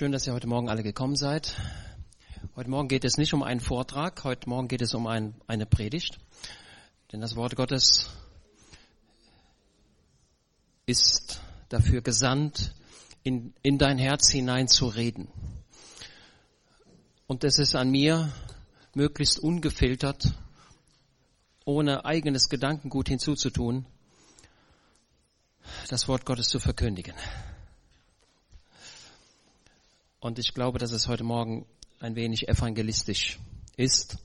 Schön, dass ihr heute Morgen alle gekommen seid. Heute Morgen geht es nicht um einen Vortrag, heute Morgen geht es um ein, eine Predigt. Denn das Wort Gottes ist dafür gesandt, in, in dein Herz hinein zu reden. Und es ist an mir, möglichst ungefiltert, ohne eigenes Gedankengut hinzuzutun, das Wort Gottes zu verkündigen. Und ich glaube, dass es heute Morgen ein wenig evangelistisch ist.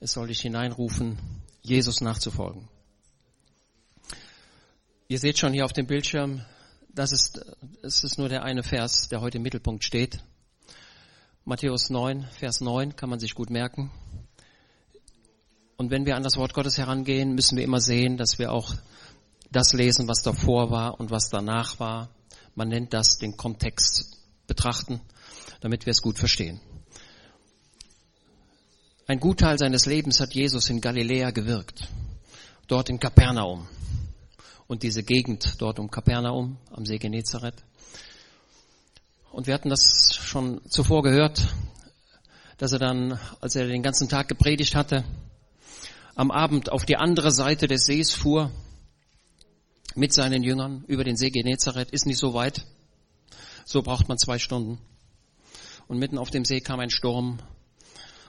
Es soll dich hineinrufen, Jesus nachzufolgen. Ihr seht schon hier auf dem Bildschirm, das ist, es ist nur der eine Vers, der heute im Mittelpunkt steht. Matthäus 9, Vers 9 kann man sich gut merken. Und wenn wir an das Wort Gottes herangehen, müssen wir immer sehen, dass wir auch das lesen, was davor war und was danach war. Man nennt das den Kontext betrachten, damit wir es gut verstehen. Ein Gutteil seines Lebens hat Jesus in Galiläa gewirkt, dort in Kapernaum und diese Gegend dort um Kapernaum am See Genezareth. Und wir hatten das schon zuvor gehört, dass er dann, als er den ganzen Tag gepredigt hatte, am Abend auf die andere Seite des Sees fuhr mit seinen Jüngern über den See Genezareth. Ist nicht so weit. So braucht man zwei Stunden. Und mitten auf dem See kam ein Sturm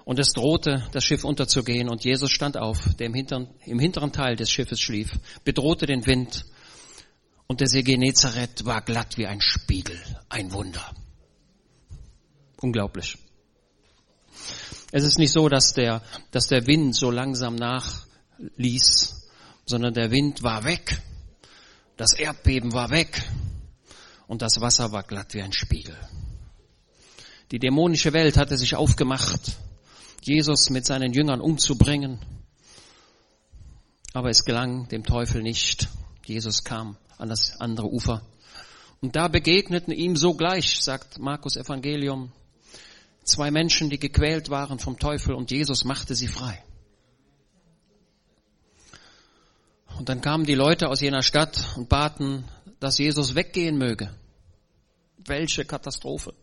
und es drohte, das Schiff unterzugehen. Und Jesus stand auf, der im hinteren, im hinteren Teil des Schiffes schlief, bedrohte den Wind. Und der See Genezareth war glatt wie ein Spiegel. Ein Wunder. Unglaublich. Es ist nicht so, dass der, dass der Wind so langsam nachließ, sondern der Wind war weg. Das Erdbeben war weg. Und das Wasser war glatt wie ein Spiegel. Die dämonische Welt hatte sich aufgemacht, Jesus mit seinen Jüngern umzubringen. Aber es gelang dem Teufel nicht. Jesus kam an das andere Ufer. Und da begegneten ihm sogleich, sagt Markus Evangelium, zwei Menschen, die gequält waren vom Teufel und Jesus machte sie frei. Und dann kamen die Leute aus jener Stadt und baten, dass Jesus weggehen möge. Welche Katastrophe.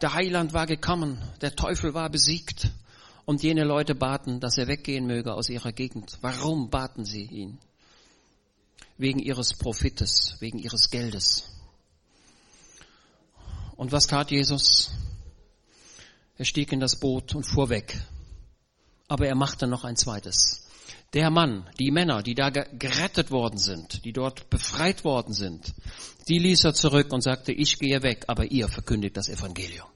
Der Heiland war gekommen, der Teufel war besiegt und jene Leute baten, dass er weggehen möge aus ihrer Gegend. Warum baten sie ihn? Wegen ihres Profites, wegen ihres Geldes. Und was tat Jesus? Er stieg in das Boot und fuhr weg. Aber er machte noch ein zweites. Der Mann, die Männer, die da gerettet worden sind, die dort befreit worden sind, die ließ er zurück und sagte, ich gehe weg, aber ihr verkündigt das Evangelium.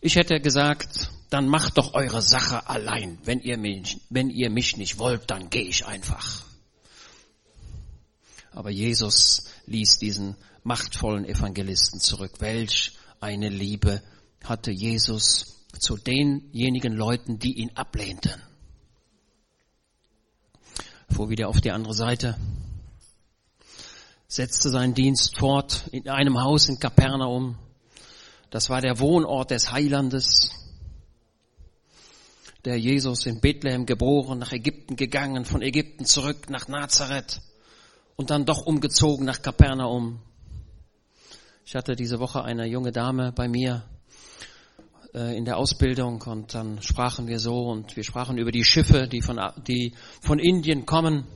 Ich hätte gesagt, dann macht doch eure Sache allein. Wenn ihr mich, wenn ihr mich nicht wollt, dann gehe ich einfach. Aber Jesus ließ diesen machtvollen Evangelisten zurück. Welch eine Liebe hatte Jesus zu denjenigen Leuten, die ihn ablehnten. Fuhr wieder auf die andere Seite, setzte seinen Dienst fort in einem Haus in Kapernaum. Das war der Wohnort des Heilandes, der Jesus in Bethlehem geboren, nach Ägypten gegangen, von Ägypten zurück nach Nazareth und dann doch umgezogen nach Kapernaum. Ich hatte diese Woche eine junge Dame bei mir, in der Ausbildung und dann sprachen wir so und wir sprachen über die Schiffe, die von, die von Indien kommen.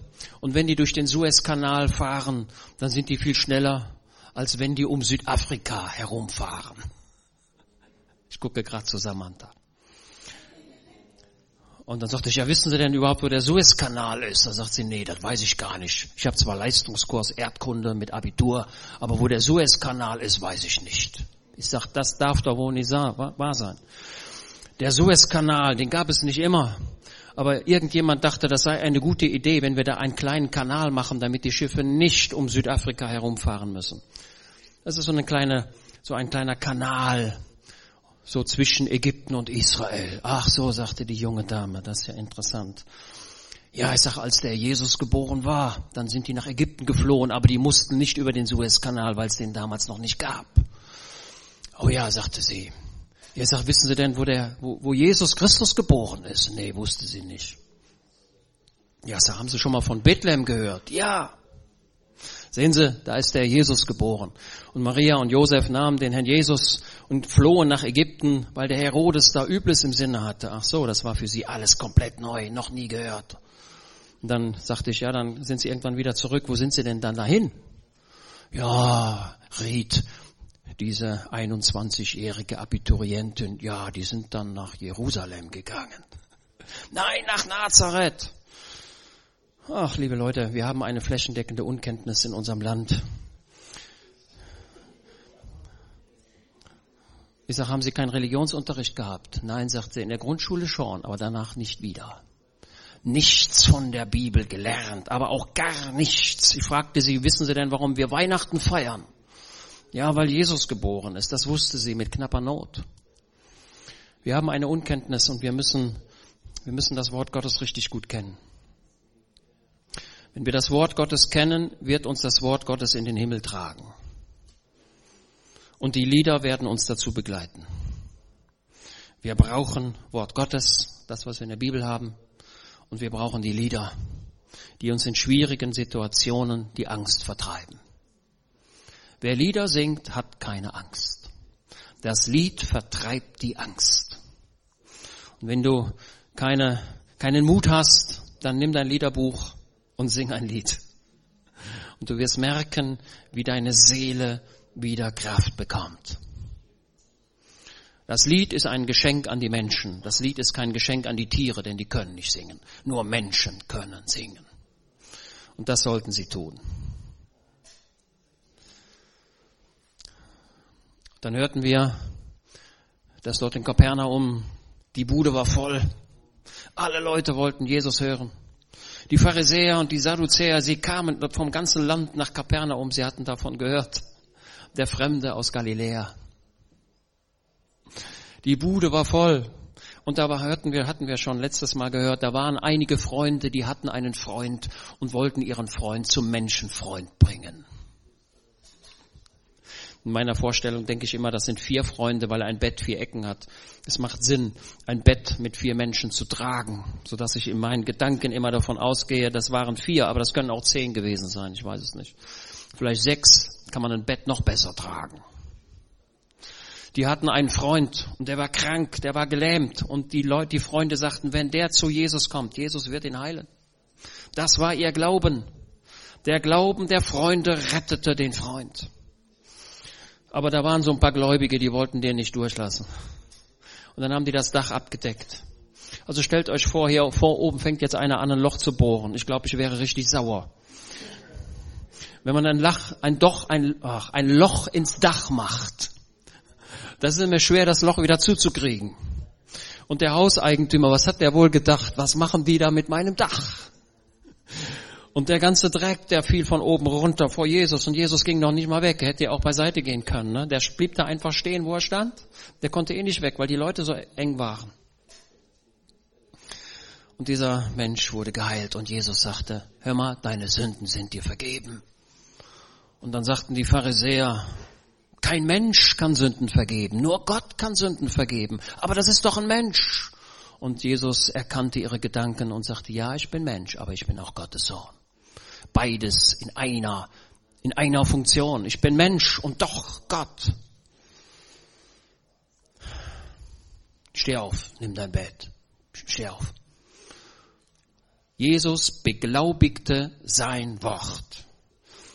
Und wenn die durch den Suezkanal fahren, dann sind die viel schneller, als wenn die um Südafrika herumfahren. Ich gucke gerade zu Samantha. Und dann sagte ich, ja, wissen Sie denn überhaupt, wo der Suezkanal ist? Da sagt sie, nee, das weiß ich gar nicht. Ich habe zwar Leistungskurs Erdkunde mit Abitur, aber wo der Suezkanal ist, weiß ich nicht. Ich sag, das darf doch wohl nicht wahr sein. Der Suezkanal, den gab es nicht immer. Aber irgendjemand dachte, das sei eine gute Idee, wenn wir da einen kleinen Kanal machen, damit die Schiffe nicht um Südafrika herumfahren müssen. Das ist so eine kleine, so ein kleiner Kanal, so zwischen Ägypten und Israel. Ach so, sagte die junge Dame, das ist ja interessant. Ja, ich sag, als der Jesus geboren war, dann sind die nach Ägypten geflohen, aber die mussten nicht über den Suezkanal, weil es den damals noch nicht gab. Oh ja, sagte sie. Er sagt, wissen Sie denn, wo der, wo, wo Jesus Christus geboren ist? Nee, wusste sie nicht. Ja, so haben Sie schon mal von Bethlehem gehört? Ja. Sehen Sie, da ist der Jesus geboren. Und Maria und Josef nahmen den Herrn Jesus und flohen nach Ägypten, weil der Herodes da Übles im Sinne hatte. Ach so, das war für sie alles komplett neu, noch nie gehört. Und dann sagte ich, ja, dann sind sie irgendwann wieder zurück. Wo sind sie denn dann dahin? Ja, riet diese 21-jährige Abiturientin, ja, die sind dann nach Jerusalem gegangen. Nein, nach Nazareth. Ach, liebe Leute, wir haben eine flächendeckende Unkenntnis in unserem Land. Ich sage, haben Sie keinen Religionsunterricht gehabt? Nein, sagt sie, in der Grundschule schon, aber danach nicht wieder. Nichts von der Bibel gelernt, aber auch gar nichts. Ich fragte sie, wissen Sie denn, warum wir Weihnachten feiern? Ja, weil Jesus geboren ist. Das wusste sie mit knapper Not. Wir haben eine Unkenntnis und wir müssen, wir müssen das Wort Gottes richtig gut kennen. Wenn wir das Wort Gottes kennen, wird uns das Wort Gottes in den Himmel tragen. Und die Lieder werden uns dazu begleiten. Wir brauchen Wort Gottes, das, was wir in der Bibel haben. Und wir brauchen die Lieder, die uns in schwierigen Situationen die Angst vertreiben. Wer Lieder singt, hat keine Angst. Das Lied vertreibt die Angst. Und wenn du keine, keinen Mut hast, dann nimm dein Liederbuch und sing ein Lied. Und du wirst merken, wie deine Seele wieder Kraft bekommt. Das Lied ist ein Geschenk an die Menschen. Das Lied ist kein Geschenk an die Tiere, denn die können nicht singen. Nur Menschen können singen. Und das sollten sie tun. Dann hörten wir, dass dort in Kapernaum die Bude war voll. Alle Leute wollten Jesus hören. Die Pharisäer und die Sadduzäer, sie kamen vom ganzen Land nach Kapernaum, sie hatten davon gehört. Der Fremde aus Galiläa. Die Bude war voll. Und da hörten wir, hatten wir schon letztes Mal gehört, da waren einige Freunde, die hatten einen Freund und wollten ihren Freund zum Menschenfreund bringen. In meiner Vorstellung denke ich immer, das sind vier Freunde, weil ein Bett vier Ecken hat. Es macht Sinn, ein Bett mit vier Menschen zu tragen, sodass ich in meinen Gedanken immer davon ausgehe, das waren vier, aber das können auch zehn gewesen sein, ich weiß es nicht. Vielleicht sechs kann man ein Bett noch besser tragen. Die hatten einen Freund und der war krank, der war gelähmt und die Leute, die Freunde sagten, wenn der zu Jesus kommt, Jesus wird ihn heilen. Das war ihr Glauben. Der Glauben der Freunde rettete den Freund. Aber da waren so ein paar Gläubige, die wollten den nicht durchlassen. Und dann haben die das Dach abgedeckt. Also stellt euch vor, hier vor oben fängt jetzt einer an, ein Loch zu bohren. Ich glaube, ich wäre richtig sauer. Wenn man ein, Lach, ein, Doch, ein, ach, ein Loch ins Dach macht, das ist immer schwer, das Loch wieder zuzukriegen. Und der Hauseigentümer, was hat der wohl gedacht? Was machen die da mit meinem Dach? Und der ganze Dreck, der fiel von oben runter vor Jesus und Jesus ging noch nicht mal weg. Er hätte ja auch beiseite gehen können. Ne? Der blieb da einfach stehen, wo er stand. Der konnte eh nicht weg, weil die Leute so eng waren. Und dieser Mensch wurde geheilt und Jesus sagte, hör mal, deine Sünden sind dir vergeben. Und dann sagten die Pharisäer, kein Mensch kann Sünden vergeben, nur Gott kann Sünden vergeben. Aber das ist doch ein Mensch. Und Jesus erkannte ihre Gedanken und sagte, ja, ich bin Mensch, aber ich bin auch Gottes Sohn beides in einer, in einer Funktion. Ich bin Mensch und doch Gott. Steh auf, nimm dein Bett. Steh auf. Jesus beglaubigte sein Wort.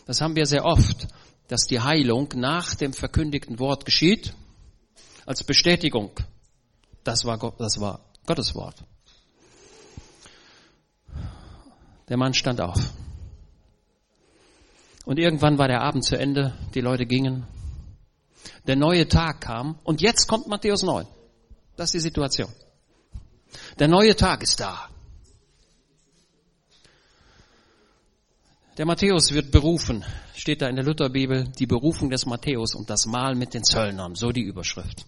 Das haben wir sehr oft, dass die Heilung nach dem verkündigten Wort geschieht, als Bestätigung. Das war, Gott, das war Gottes Wort. Der Mann stand auf. Und irgendwann war der Abend zu Ende, die Leute gingen. Der neue Tag kam und jetzt kommt Matthäus 9. Das ist die Situation. Der neue Tag ist da. Der Matthäus wird berufen, steht da in der Lutherbibel, die Berufung des Matthäus und das Mahl mit den Zöllnern, so die Überschrift.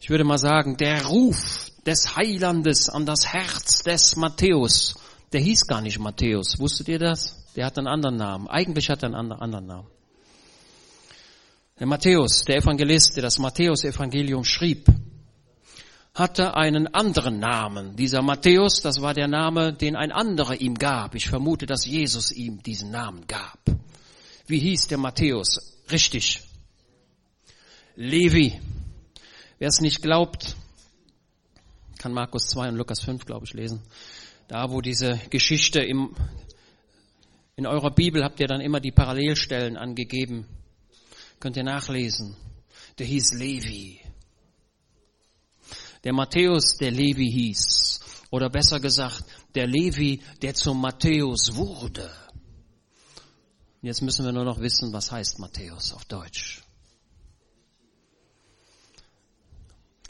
Ich würde mal sagen, der Ruf des Heilandes an das Herz des Matthäus, der hieß gar nicht Matthäus, wusstet ihr das? Der hat einen anderen Namen. Eigentlich hat er einen anderen Namen. Der Matthäus, der Evangelist, der das Matthäus-Evangelium schrieb, hatte einen anderen Namen. Dieser Matthäus, das war der Name, den ein anderer ihm gab. Ich vermute, dass Jesus ihm diesen Namen gab. Wie hieß der Matthäus? Richtig. Levi. Wer es nicht glaubt, kann Markus 2 und Lukas 5, glaube ich, lesen. Da, wo diese Geschichte im, in eurer Bibel habt ihr dann immer die Parallelstellen angegeben. Könnt ihr nachlesen. Der hieß Levi. Der Matthäus, der Levi hieß. Oder besser gesagt, der Levi, der zum Matthäus wurde. Jetzt müssen wir nur noch wissen, was heißt Matthäus auf Deutsch.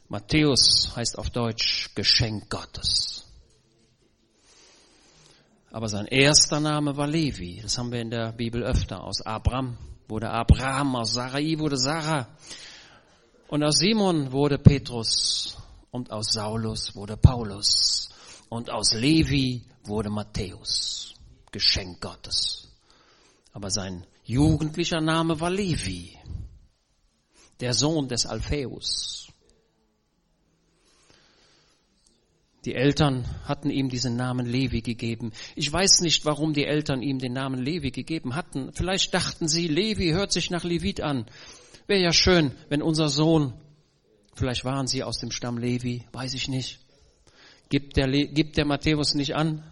Matthäus heißt auf Deutsch Geschenk Gottes. Aber sein erster Name war Levi. Das haben wir in der Bibel öfter. Aus Abraham wurde Abraham, aus Sarai wurde Sarah. Und aus Simon wurde Petrus. Und aus Saulus wurde Paulus. Und aus Levi wurde Matthäus. Geschenk Gottes. Aber sein jugendlicher Name war Levi. Der Sohn des Alpheus. Die Eltern hatten ihm diesen Namen Levi gegeben. Ich weiß nicht, warum die Eltern ihm den Namen Levi gegeben hatten. Vielleicht dachten sie, Levi hört sich nach Levit an. Wäre ja schön, wenn unser Sohn, vielleicht waren sie aus dem Stamm Levi, weiß ich nicht. Gibt der, Le gibt der Matthäus nicht an?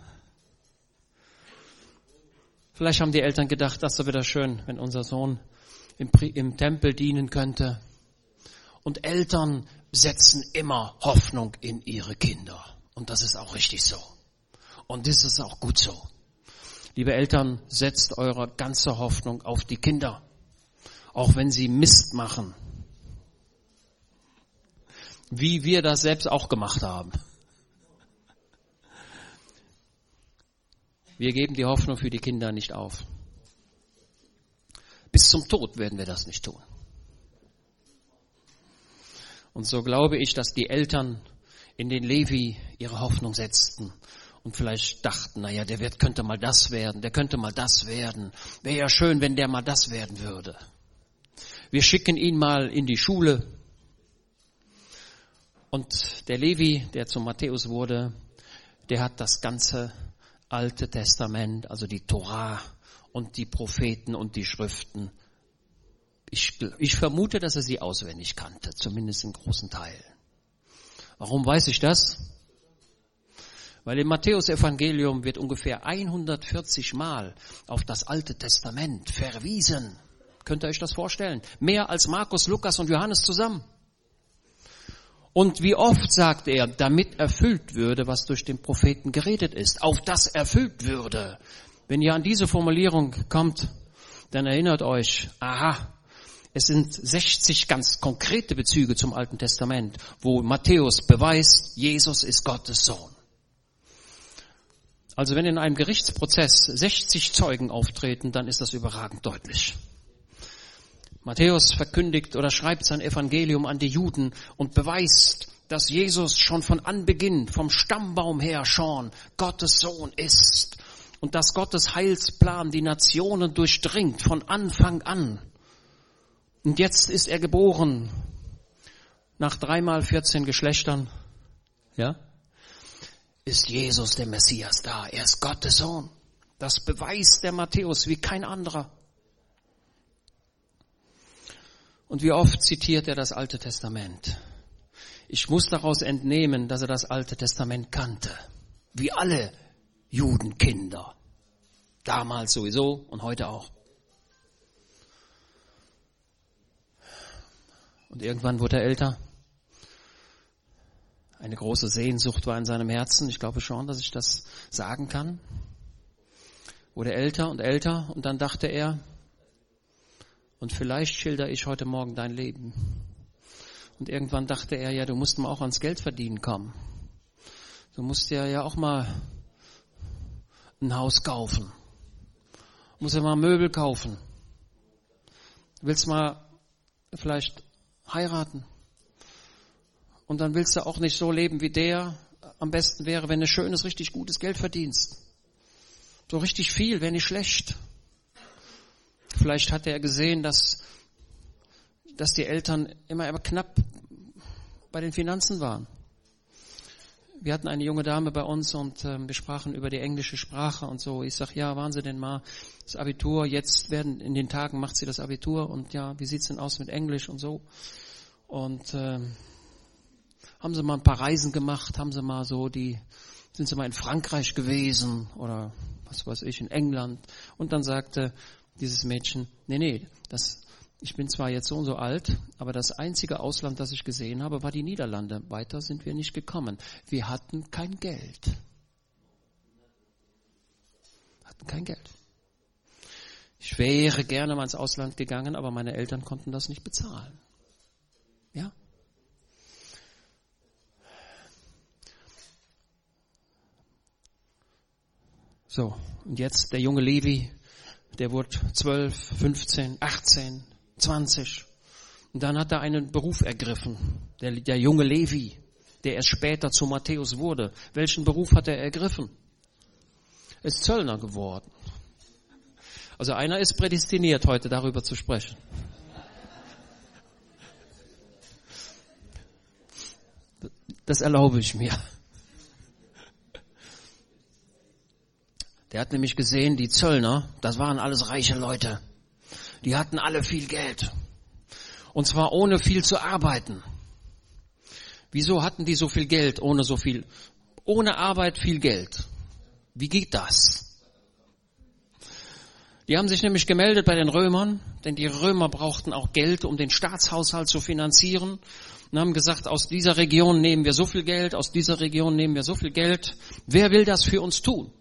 Vielleicht haben die Eltern gedacht, das wäre wieder schön, wenn unser Sohn im, im Tempel dienen könnte. Und Eltern setzen immer Hoffnung in ihre Kinder. Und das ist auch richtig so. Und das ist auch gut so. Liebe Eltern, setzt eure ganze Hoffnung auf die Kinder. Auch wenn sie Mist machen. Wie wir das selbst auch gemacht haben. Wir geben die Hoffnung für die Kinder nicht auf. Bis zum Tod werden wir das nicht tun. Und so glaube ich, dass die Eltern in den Levi ihre Hoffnung setzten und vielleicht dachten, naja, der wird, könnte mal das werden, der könnte mal das werden. Wäre ja schön, wenn der mal das werden würde. Wir schicken ihn mal in die Schule. Und der Levi, der zum Matthäus wurde, der hat das ganze Alte Testament, also die Torah und die Propheten und die Schriften. Ich, ich vermute, dass er sie auswendig kannte, zumindest in großen Teilen. Warum weiß ich das? Weil im Matthäusevangelium wird ungefähr 140 Mal auf das Alte Testament verwiesen. Könnt ihr euch das vorstellen? Mehr als Markus, Lukas und Johannes zusammen. Und wie oft sagt er, damit erfüllt würde, was durch den Propheten geredet ist, auf das erfüllt würde. Wenn ihr an diese Formulierung kommt, dann erinnert euch, aha, es sind 60 ganz konkrete Bezüge zum Alten Testament, wo Matthäus beweist, Jesus ist Gottes Sohn. Also wenn in einem Gerichtsprozess 60 Zeugen auftreten, dann ist das überragend deutlich. Matthäus verkündigt oder schreibt sein Evangelium an die Juden und beweist, dass Jesus schon von Anbeginn, vom Stammbaum her schon Gottes Sohn ist und dass Gottes Heilsplan die Nationen durchdringt von Anfang an. Und jetzt ist er geboren. Nach dreimal 14 Geschlechtern. Ja? Ist Jesus der Messias da. Er ist Gottes Sohn. Das beweist der Matthäus wie kein anderer. Und wie oft zitiert er das Alte Testament? Ich muss daraus entnehmen, dass er das Alte Testament kannte. Wie alle Judenkinder. Damals sowieso und heute auch. Und irgendwann wurde er älter. Eine große Sehnsucht war in seinem Herzen. Ich glaube schon, dass ich das sagen kann. Wurde älter und älter und dann dachte er, und vielleicht schilder ich heute Morgen dein Leben. Und irgendwann dachte er, ja, du musst mal auch ans Geld verdienen kommen. Du musst ja ja auch mal ein Haus kaufen. Du musst ja mal Möbel kaufen. Du willst mal vielleicht heiraten. Und dann willst du auch nicht so leben wie der. Am besten wäre, wenn du schönes, richtig gutes Geld verdienst. So richtig viel wäre nicht schlecht. Vielleicht hat er gesehen, dass, dass die Eltern immer, immer knapp bei den Finanzen waren. Wir hatten eine junge Dame bei uns und äh, wir sprachen über die englische Sprache und so. Ich sag, ja, waren Sie denn mal das Abitur? Jetzt werden in den Tagen macht sie das Abitur und ja, wie sieht's denn aus mit Englisch und so? Und äh, haben Sie mal ein paar Reisen gemacht? Haben Sie mal so die, sind Sie mal in Frankreich gewesen oder was weiß ich, in England? Und dann sagte dieses Mädchen, nee, nee, das ich bin zwar jetzt so und so alt, aber das einzige Ausland, das ich gesehen habe, war die Niederlande. Weiter sind wir nicht gekommen. Wir hatten kein Geld. Hatten kein Geld. Ich wäre gerne mal ins Ausland gegangen, aber meine Eltern konnten das nicht bezahlen. Ja? So, und jetzt der junge Levi, der wurde 12, 15, 18, 20. Und dann hat er einen Beruf ergriffen, der, der junge Levi, der erst später zu Matthäus wurde. Welchen Beruf hat er ergriffen? Er ist Zöllner geworden. Also einer ist prädestiniert, heute darüber zu sprechen. Das erlaube ich mir. Der hat nämlich gesehen, die Zöllner, das waren alles reiche Leute. Die hatten alle viel Geld. Und zwar ohne viel zu arbeiten. Wieso hatten die so viel Geld ohne so viel, ohne Arbeit viel Geld? Wie geht das? Die haben sich nämlich gemeldet bei den Römern, denn die Römer brauchten auch Geld, um den Staatshaushalt zu finanzieren und haben gesagt, aus dieser Region nehmen wir so viel Geld, aus dieser Region nehmen wir so viel Geld. Wer will das für uns tun?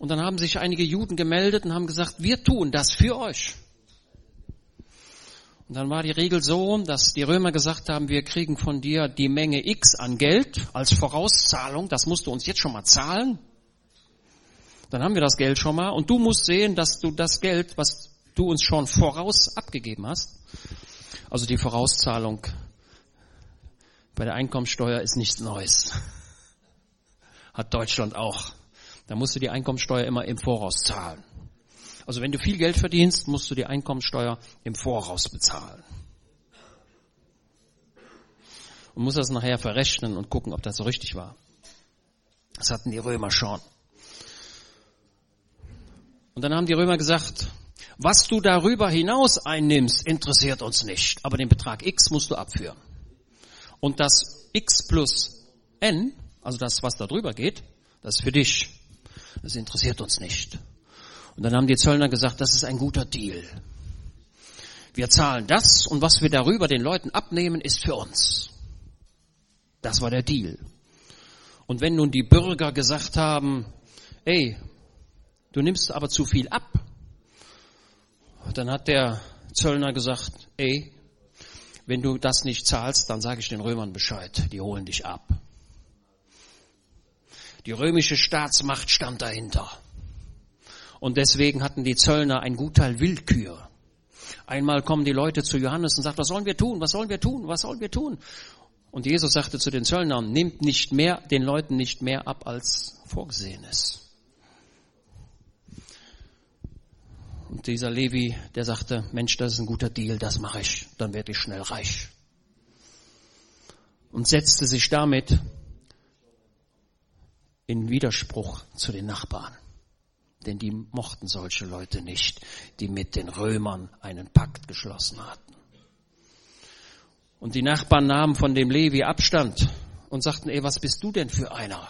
Und dann haben sich einige Juden gemeldet und haben gesagt, wir tun das für euch. Und dann war die Regel so, dass die Römer gesagt haben, wir kriegen von dir die Menge X an Geld als Vorauszahlung, das musst du uns jetzt schon mal zahlen. Dann haben wir das Geld schon mal und du musst sehen, dass du das Geld, was du uns schon voraus abgegeben hast, also die Vorauszahlung bei der Einkommensteuer ist nichts Neues. Hat Deutschland auch. Da musst du die Einkommensteuer immer im Voraus zahlen. Also wenn du viel Geld verdienst, musst du die Einkommensteuer im Voraus bezahlen. Und musst das nachher verrechnen und gucken, ob das so richtig war. Das hatten die Römer schon. Und dann haben die Römer gesagt, was du darüber hinaus einnimmst, interessiert uns nicht. Aber den Betrag X musst du abführen. Und das X plus N, also das, was da drüber geht, das ist für dich. Das interessiert uns nicht. Und dann haben die Zöllner gesagt, das ist ein guter Deal. Wir zahlen das und was wir darüber den Leuten abnehmen, ist für uns. Das war der Deal. Und wenn nun die Bürger gesagt haben, ey, du nimmst aber zu viel ab, dann hat der Zöllner gesagt, ey, wenn du das nicht zahlst, dann sage ich den Römern Bescheid, die holen dich ab. Die römische Staatsmacht stand dahinter. Und deswegen hatten die Zöllner ein Gutteil Willkür. Einmal kommen die Leute zu Johannes und sagen, was sollen wir tun? Was sollen wir tun? Was sollen wir tun? Und Jesus sagte zu den Zöllnern, nimmt nicht mehr, den Leuten nicht mehr ab, als vorgesehen ist. Und dieser Levi, der sagte, Mensch, das ist ein guter Deal, das mache ich, dann werde ich schnell reich. Und setzte sich damit in Widerspruch zu den Nachbarn. Denn die mochten solche Leute nicht, die mit den Römern einen Pakt geschlossen hatten. Und die Nachbarn nahmen von dem Levi Abstand und sagten, ey, was bist du denn für einer?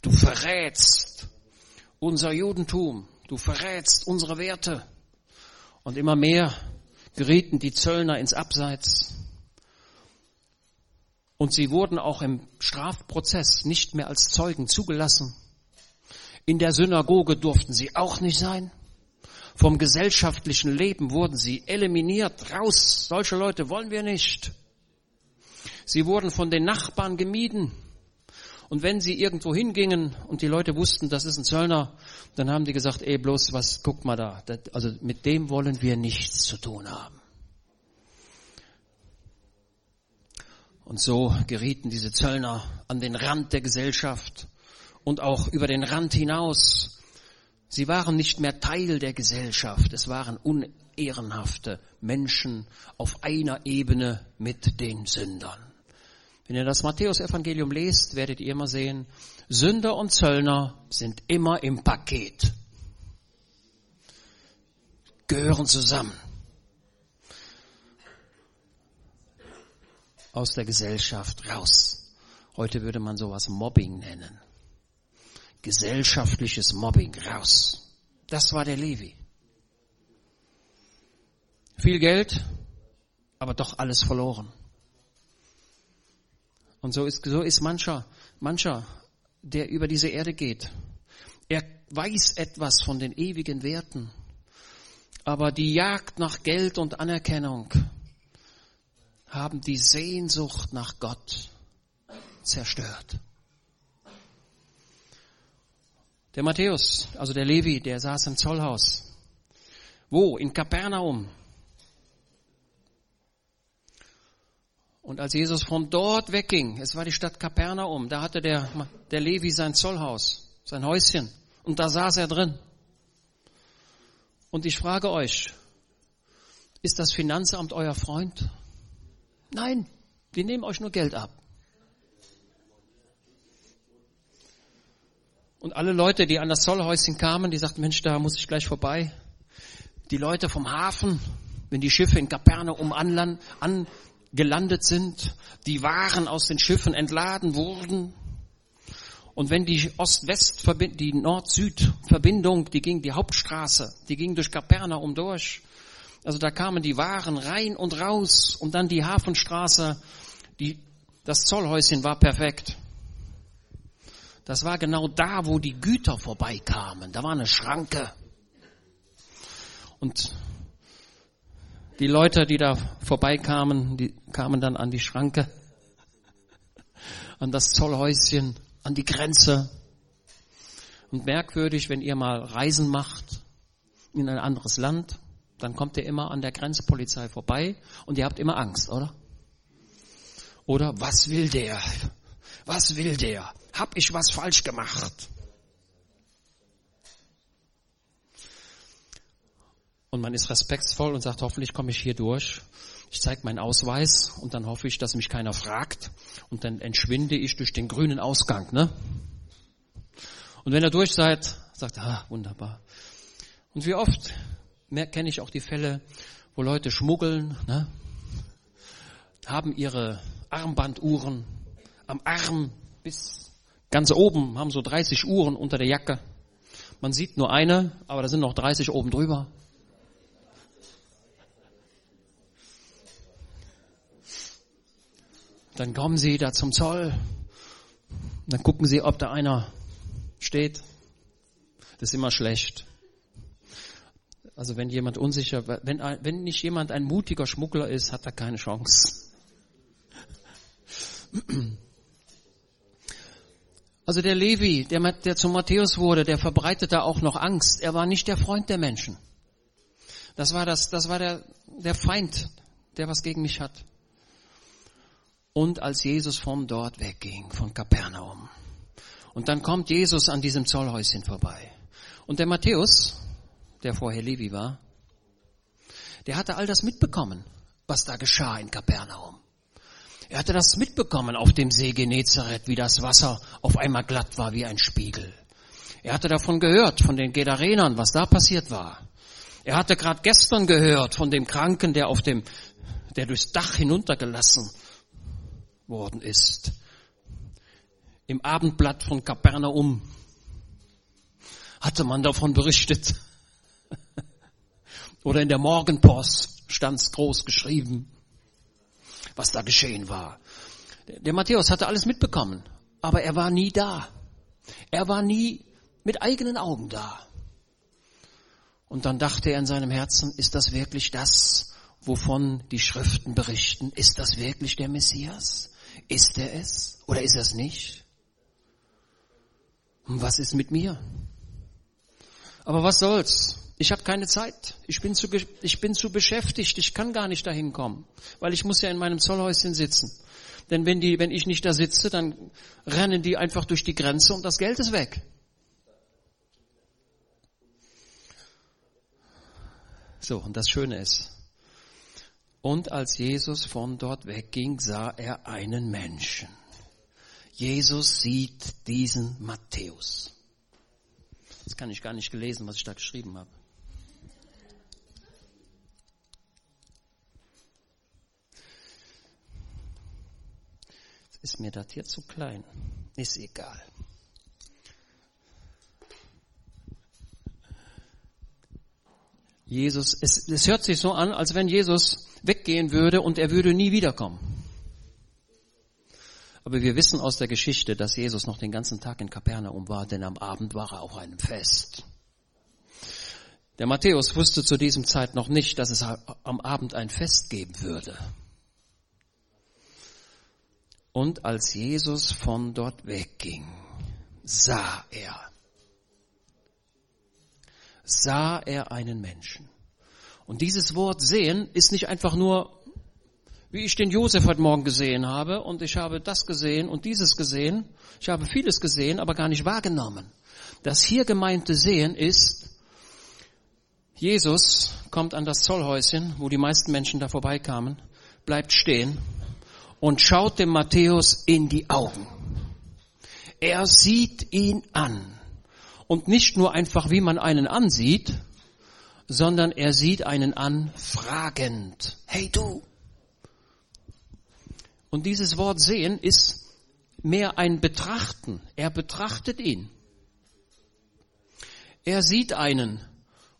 Du verrätst unser Judentum, du verrätst unsere Werte. Und immer mehr gerieten die Zöllner ins Abseits und sie wurden auch im Strafprozess nicht mehr als Zeugen zugelassen. In der Synagoge durften sie auch nicht sein. Vom gesellschaftlichen Leben wurden sie eliminiert, raus. Solche Leute wollen wir nicht. Sie wurden von den Nachbarn gemieden. Und wenn sie irgendwo hingingen und die Leute wussten, das ist ein Zöllner, dann haben die gesagt, ey, bloß was, guck mal da. also mit dem wollen wir nichts zu tun haben. Und so gerieten diese Zöllner an den Rand der Gesellschaft und auch über den Rand hinaus. Sie waren nicht mehr Teil der Gesellschaft, es waren unehrenhafte Menschen auf einer Ebene mit den Sündern. Wenn ihr das Matthäusevangelium lest, werdet ihr immer sehen, Sünder und Zöllner sind immer im Paket. Gehören zusammen. Aus der Gesellschaft raus. Heute würde man sowas Mobbing nennen. Gesellschaftliches Mobbing raus. Das war der Levi. Viel Geld, aber doch alles verloren. Und so ist, so ist mancher, mancher, der über diese Erde geht. Er weiß etwas von den ewigen Werten, aber die Jagd nach Geld und Anerkennung haben die Sehnsucht nach Gott zerstört. Der Matthäus, also der Levi, der saß im Zollhaus. Wo? In Kapernaum. Und als Jesus von dort wegging, es war die Stadt Kapernaum, da hatte der, der Levi sein Zollhaus, sein Häuschen. Und da saß er drin. Und ich frage euch, ist das Finanzamt euer Freund? Nein, die nehmen euch nur Geld ab. Und alle Leute, die an das Zollhäuschen kamen, die sagten, Mensch, da muss ich gleich vorbei. Die Leute vom Hafen, wenn die Schiffe in Kapernaum anland, an, gelandet sind, die Waren aus den Schiffen entladen wurden. Und wenn die Ost-West, die Nord-Süd-Verbindung, die ging die Hauptstraße, die ging durch Kapernaum durch. Also da kamen die Waren rein und raus und dann die Hafenstraße, die, das Zollhäuschen war perfekt. Das war genau da, wo die Güter vorbeikamen. Da war eine Schranke. Und die Leute, die da vorbeikamen, die kamen dann an die Schranke, an das Zollhäuschen, an die Grenze. Und merkwürdig, wenn ihr mal Reisen macht in ein anderes Land, dann kommt ihr immer an der Grenzpolizei vorbei und ihr habt immer Angst, oder? Oder was will der? Was will der? Hab ich was falsch gemacht? und man ist respektvoll und sagt, hoffentlich komme ich hier durch. Ich zeige meinen Ausweis und dann hoffe ich, dass mich keiner fragt und dann entschwinde ich durch den grünen Ausgang. Ne? Und wenn ihr durch seid, sagt, ah, wunderbar. Und wie oft kenne ich auch die Fälle, wo Leute schmuggeln, ne? haben ihre Armbanduhren am Arm bis ganz oben, haben so 30 Uhren unter der Jacke. Man sieht nur eine, aber da sind noch 30 oben drüber. Dann kommen sie da zum Zoll. Dann gucken sie, ob da einer steht. Das ist immer schlecht. Also wenn jemand unsicher, wenn, wenn nicht jemand ein mutiger Schmuggler ist, hat er keine Chance. Also der Levi, der, der zu Matthäus wurde, der verbreitete auch noch Angst. Er war nicht der Freund der Menschen. Das war das, das war der, der Feind, der was gegen mich hat und als Jesus von dort wegging, von Kapernaum. Und dann kommt Jesus an diesem Zollhäuschen vorbei. Und der Matthäus, der vorher Levi war, der hatte all das mitbekommen, was da geschah in Kapernaum. Er hatte das mitbekommen auf dem See Genezareth, wie das Wasser auf einmal glatt war wie ein Spiegel. Er hatte davon gehört, von den Gedarenern, was da passiert war. Er hatte gerade gestern gehört von dem Kranken, der auf dem, der durchs Dach hinuntergelassen worden ist. Im Abendblatt von Kapernaum hatte man davon berichtet. Oder in der Morgenpost stand es groß geschrieben, was da geschehen war. Der Matthäus hatte alles mitbekommen, aber er war nie da. Er war nie mit eigenen Augen da. Und dann dachte er in seinem Herzen, ist das wirklich das, wovon die Schriften berichten? Ist das wirklich der Messias? Ist er es oder ist er es nicht? Und was ist mit mir? Aber was soll's? Ich habe keine Zeit. Ich bin, zu, ich bin zu beschäftigt. Ich kann gar nicht dahin kommen, weil ich muss ja in meinem Zollhäuschen sitzen. Denn wenn, die, wenn ich nicht da sitze, dann rennen die einfach durch die Grenze und das Geld ist weg. So, und das Schöne ist, Und als Jesus von dort wegging, sah er einen Menschen. Jesus sieht diesen Matthäus. Das kann ich gar nicht gelesen, was ich da geschrieben habe. Ist mir das hier zu klein. Ist egal. Jesus, es, es hört sich so an, als wenn Jesus weggehen würde und er würde nie wiederkommen. Aber wir wissen aus der Geschichte, dass Jesus noch den ganzen Tag in Kapernaum war, denn am Abend war er auf einem Fest. Der Matthäus wusste zu diesem Zeit noch nicht, dass es am Abend ein Fest geben würde. Und als Jesus von dort wegging, sah er, sah er einen Menschen. Und dieses Wort sehen ist nicht einfach nur, wie ich den Josef heute Morgen gesehen habe und ich habe das gesehen und dieses gesehen. Ich habe vieles gesehen, aber gar nicht wahrgenommen. Das hier gemeinte Sehen ist, Jesus kommt an das Zollhäuschen, wo die meisten Menschen da vorbeikamen, bleibt stehen und schaut dem Matthäus in die Augen. Er sieht ihn an. Und nicht nur einfach, wie man einen ansieht, sondern er sieht einen an fragend. Hey du! Und dieses Wort sehen ist mehr ein Betrachten. Er betrachtet ihn. Er sieht einen.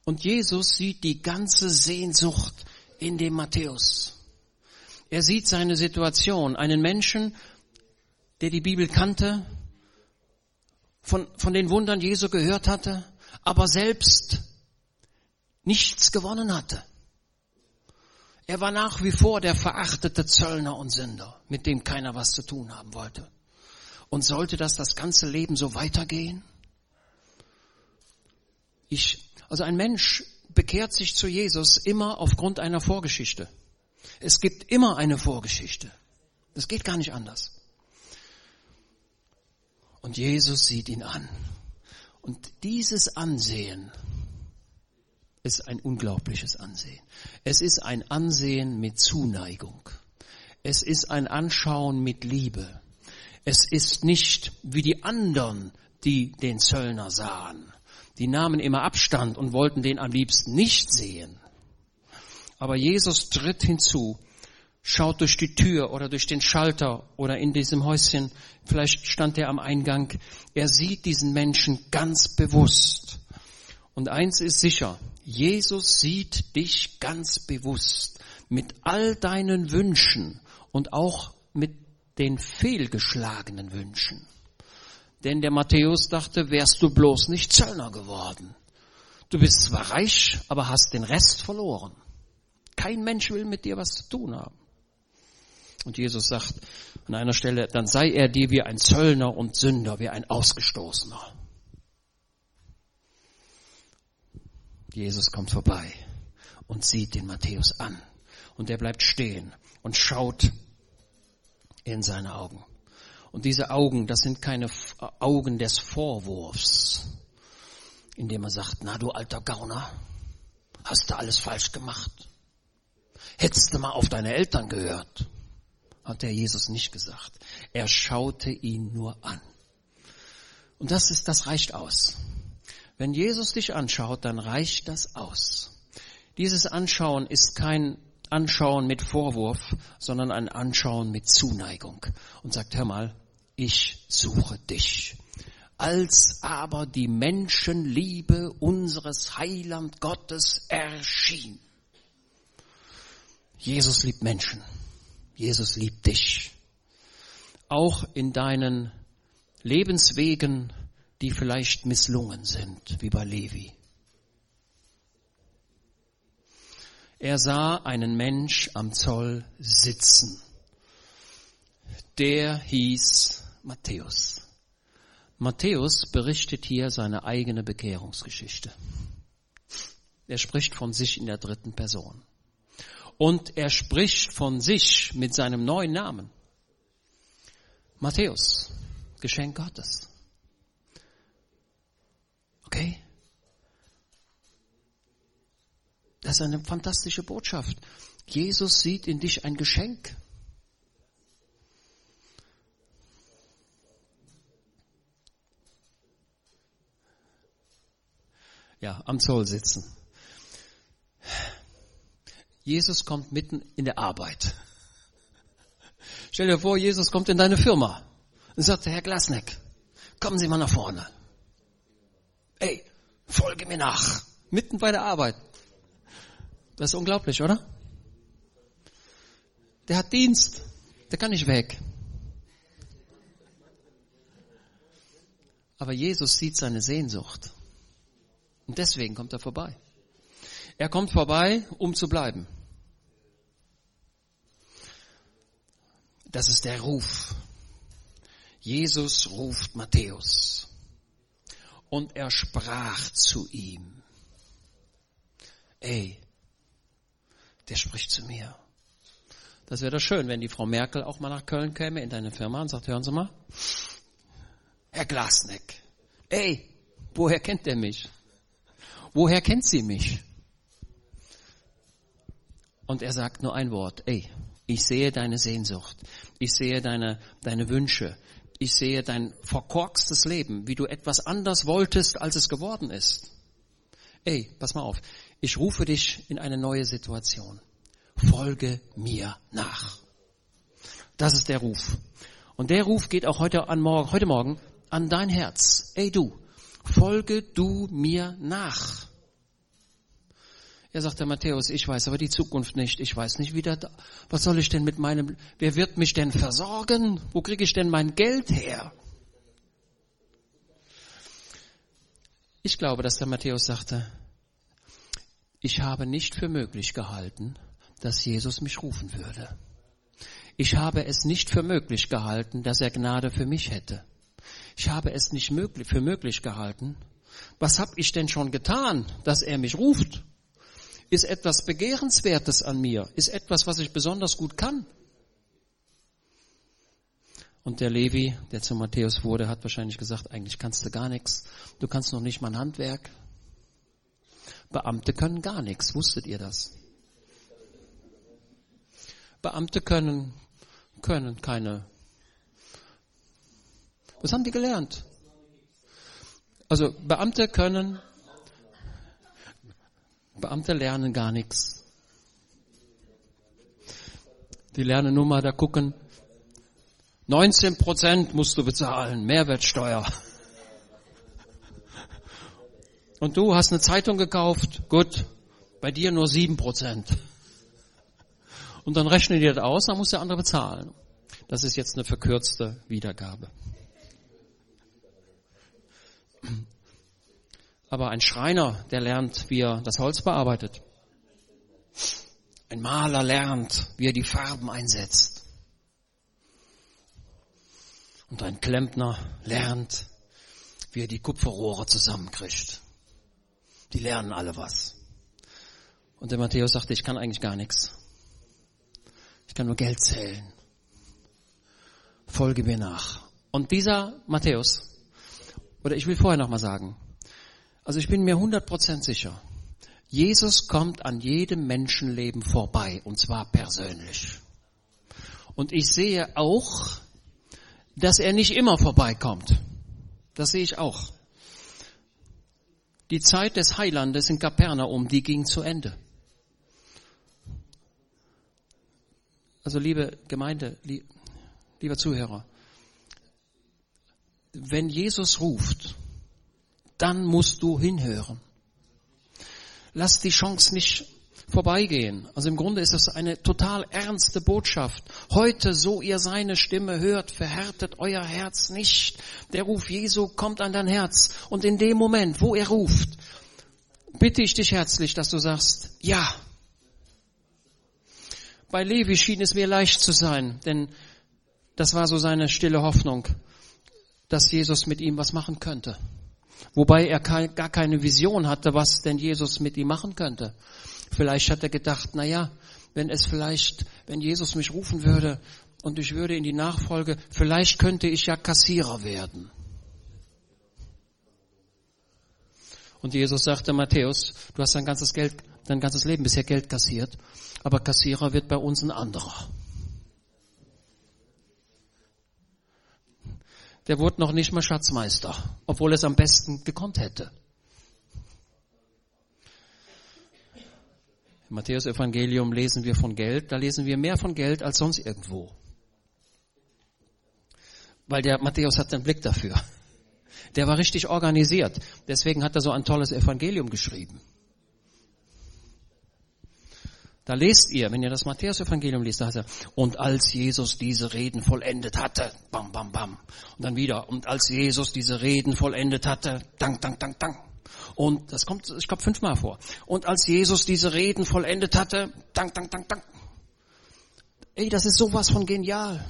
Und Jesus sieht die ganze Sehnsucht in dem Matthäus. Er sieht seine Situation, einen Menschen, der die Bibel kannte, von, von den Wundern Jesu gehört hatte, aber selbst nichts gewonnen hatte. Er war nach wie vor der verachtete Zöllner und Sünder, mit dem keiner was zu tun haben wollte. Und sollte das das ganze Leben so weitergehen? Ich, also ein Mensch bekehrt sich zu Jesus immer aufgrund einer Vorgeschichte. Es gibt immer eine Vorgeschichte. Das geht gar nicht anders. Und Jesus sieht ihn an. Und dieses Ansehen ist ein unglaubliches Ansehen. Es ist ein Ansehen mit Zuneigung. Es ist ein Anschauen mit Liebe. Es ist nicht wie die anderen, die den Zöllner sahen. Die nahmen immer Abstand und wollten den am liebsten nicht sehen. Aber Jesus tritt hinzu, schaut durch die Tür oder durch den Schalter oder in diesem Häuschen, vielleicht stand er am Eingang, er sieht diesen Menschen ganz bewusst. Und eins ist sicher, Jesus sieht dich ganz bewusst mit all deinen Wünschen und auch mit den fehlgeschlagenen Wünschen. Denn der Matthäus dachte, wärst du bloß nicht Zöllner geworden. Du bist zwar reich, aber hast den Rest verloren. Kein Mensch will mit dir was zu tun haben. Und Jesus sagt an einer Stelle, dann sei er dir wie ein Zöllner und Sünder, wie ein Ausgestoßener. Jesus kommt vorbei und sieht den Matthäus an. Und er bleibt stehen und schaut in seine Augen. Und diese Augen, das sind keine Augen des Vorwurfs, indem er sagt, na du alter Gauner, hast du alles falsch gemacht. Hättest du mal auf deine Eltern gehört, hat der Jesus nicht gesagt. Er schaute ihn nur an. Und das ist, das reicht aus. Wenn Jesus dich anschaut, dann reicht das aus. Dieses Anschauen ist kein Anschauen mit Vorwurf, sondern ein Anschauen mit Zuneigung und sagt, hör mal, ich suche dich. Als aber die Menschenliebe unseres Heiland Gottes erschien, Jesus liebt Menschen. Jesus liebt dich. Auch in deinen Lebenswegen, die vielleicht misslungen sind, wie bei Levi. Er sah einen Mensch am Zoll sitzen. Der hieß Matthäus. Matthäus berichtet hier seine eigene Bekehrungsgeschichte. Er spricht von sich in der dritten Person und er spricht von sich mit seinem neuen Namen. Matthäus, Geschenk Gottes. Okay? Das ist eine fantastische Botschaft. Jesus sieht in dich ein Geschenk. Ja, am Zoll sitzen. Jesus kommt mitten in der Arbeit. Stell dir vor, Jesus kommt in deine Firma und sagt, Herr Glasneck, kommen Sie mal nach vorne. Ey, folge mir nach. Mitten bei der Arbeit. Das ist unglaublich, oder? Der hat Dienst. Der kann nicht weg. Aber Jesus sieht seine Sehnsucht. Und deswegen kommt er vorbei. Er kommt vorbei, um zu bleiben. Das ist der Ruf. Jesus ruft Matthäus. Und er sprach zu ihm. Ey, der spricht zu mir. Das wäre doch schön, wenn die Frau Merkel auch mal nach Köln käme in deine Firma und sagt, hören Sie mal, Herr Glasneck, ey, woher kennt er mich? Woher kennt sie mich? Und er sagt nur ein Wort, ey, ich sehe deine Sehnsucht. Ich sehe deine, deine Wünsche. Ich sehe dein verkorkstes Leben, wie du etwas anders wolltest, als es geworden ist. Ey, pass mal auf. Ich rufe dich in eine neue Situation. Folge mir nach. Das ist der Ruf. Und der Ruf geht auch heute, an morgen, heute Morgen an dein Herz. Ey du, folge du mir nach. Er sagt der Matthäus, ich weiß aber die Zukunft nicht. Ich weiß nicht, wie das, was soll ich denn mit meinem, wer wird mich denn versorgen? Wo kriege ich denn mein Geld her? Ich glaube, dass der Matthäus sagte, ich habe nicht für möglich gehalten, dass Jesus mich rufen würde. Ich habe es nicht für möglich gehalten, dass er Gnade für mich hätte. Ich habe es nicht für möglich gehalten. Was habe ich denn schon getan, dass er mich ruft? Ist etwas Begehrenswertes an mir, ist etwas, was ich besonders gut kann. Und der Levi, der zu Matthäus wurde, hat wahrscheinlich gesagt, eigentlich kannst du gar nichts. Du kannst noch nicht mal ein Handwerk. Beamte können gar nichts. Wusstet ihr das? Beamte können, können keine. Was haben die gelernt? Also Beamte können Beamte lernen gar nichts. Die lernen nur mal da gucken. 19 Prozent musst du bezahlen, Mehrwertsteuer. Und du hast eine Zeitung gekauft, gut, bei dir nur 7 Prozent. Und dann rechnen die das aus, dann muss der andere bezahlen. Das ist jetzt eine verkürzte Wiedergabe. Aber ein Schreiner, der lernt, wie er das Holz bearbeitet. Ein Maler lernt, wie er die Farben einsetzt. Und ein Klempner lernt, wie er die Kupferrohre zusammenkriegt. Die lernen alle was. Und der Matthäus sagte, ich kann eigentlich gar nichts. Ich kann nur Geld zählen. Folge mir nach. Und dieser Matthäus, oder ich will vorher nochmal sagen, also ich bin mir 100% sicher, Jesus kommt an jedem Menschenleben vorbei, und zwar persönlich. Und ich sehe auch, dass er nicht immer vorbeikommt. Das sehe ich auch. Die Zeit des Heilandes in Kapernaum, die ging zu Ende. Also liebe Gemeinde, lieber Zuhörer, wenn Jesus ruft, dann musst du hinhören. Lass die Chance nicht vorbeigehen. Also im Grunde ist das eine total ernste Botschaft. Heute, so ihr seine Stimme hört, verhärtet euer Herz nicht. Der Ruf Jesu kommt an dein Herz. Und in dem Moment, wo er ruft, bitte ich dich herzlich, dass du sagst, ja. Bei Levi schien es mir leicht zu sein, denn das war so seine stille Hoffnung, dass Jesus mit ihm was machen könnte. Wobei er gar keine Vision hatte, was denn Jesus mit ihm machen könnte. Vielleicht hat er gedacht, na ja, wenn es vielleicht, wenn Jesus mich rufen würde und ich würde in die Nachfolge, vielleicht könnte ich ja Kassierer werden. Und Jesus sagte, Matthäus, du hast dein ganzes Geld dein ganzes Leben bisher Geld kassiert, aber Kassierer wird bei uns ein anderer. Der wurde noch nicht mal Schatzmeister, obwohl es am besten gekonnt hätte. Im Matthäus Evangelium lesen wir von Geld, da lesen wir mehr von Geld als sonst irgendwo. Weil der Matthäus hat einen Blick dafür. Der war richtig organisiert. Deswegen hat er so ein tolles Evangelium geschrieben. Da lest ihr, wenn ihr das Matthäus-Evangelium liest, da heißt er, und als Jesus diese Reden vollendet hatte, bam, bam, bam. Und dann wieder, und als Jesus diese Reden vollendet hatte, dank, dank, dank, dank. Und das kommt, ich glaube, fünfmal vor. Und als Jesus diese Reden vollendet hatte, dank, dank, dank, dank. Ey, das ist sowas von genial.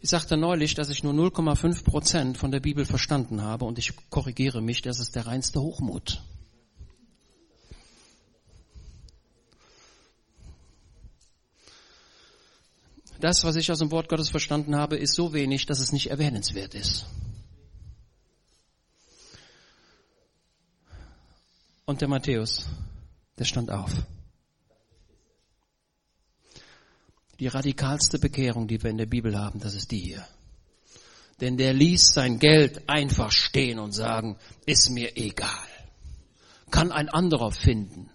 Ich sagte neulich, dass ich nur 0,5 Prozent von der Bibel verstanden habe und ich korrigiere mich, das ist der reinste Hochmut. Das, was ich aus dem Wort Gottes verstanden habe, ist so wenig, dass es nicht erwähnenswert ist. Und der Matthäus, der stand auf. Die radikalste Bekehrung, die wir in der Bibel haben, das ist die hier. Denn der ließ sein Geld einfach stehen und sagen, ist mir egal. Kann ein anderer finden.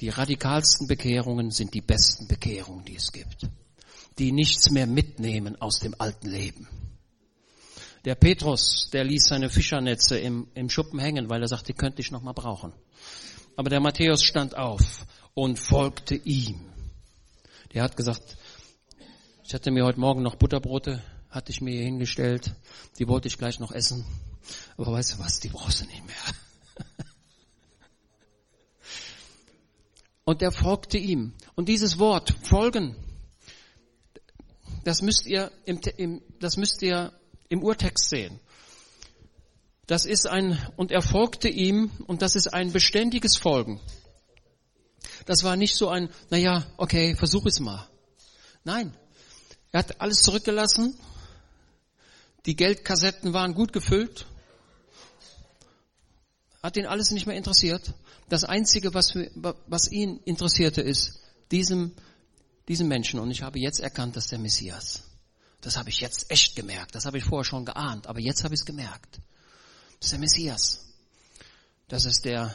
Die radikalsten Bekehrungen sind die besten Bekehrungen, die es gibt. Die nichts mehr mitnehmen aus dem alten Leben. Der Petrus, der ließ seine Fischernetze im, im Schuppen hängen, weil er sagte, die könnte ich noch mal brauchen. Aber der Matthäus stand auf und folgte ihm. Der hat gesagt, ich hatte mir heute Morgen noch Butterbrote, hatte ich mir hier hingestellt, die wollte ich gleich noch essen. Aber weißt du was, die brauchst du nicht mehr. Und er folgte ihm. Und dieses Wort, folgen, das müsst ihr im, im, das müsst ihr im Urtext sehen. Das ist ein, und er folgte ihm, und das ist ein beständiges Folgen. Das war nicht so ein, naja, okay, versuch es mal. Nein. Er hat alles zurückgelassen. Die Geldkassetten waren gut gefüllt. Hat ihn alles nicht mehr interessiert. Das Einzige, was, was ihn interessierte, ist diesem, diesem Menschen. Und ich habe jetzt erkannt, dass der Messias. Das habe ich jetzt echt gemerkt. Das habe ich vorher schon geahnt, aber jetzt habe ich es gemerkt. Das ist der Messias. Das ist der,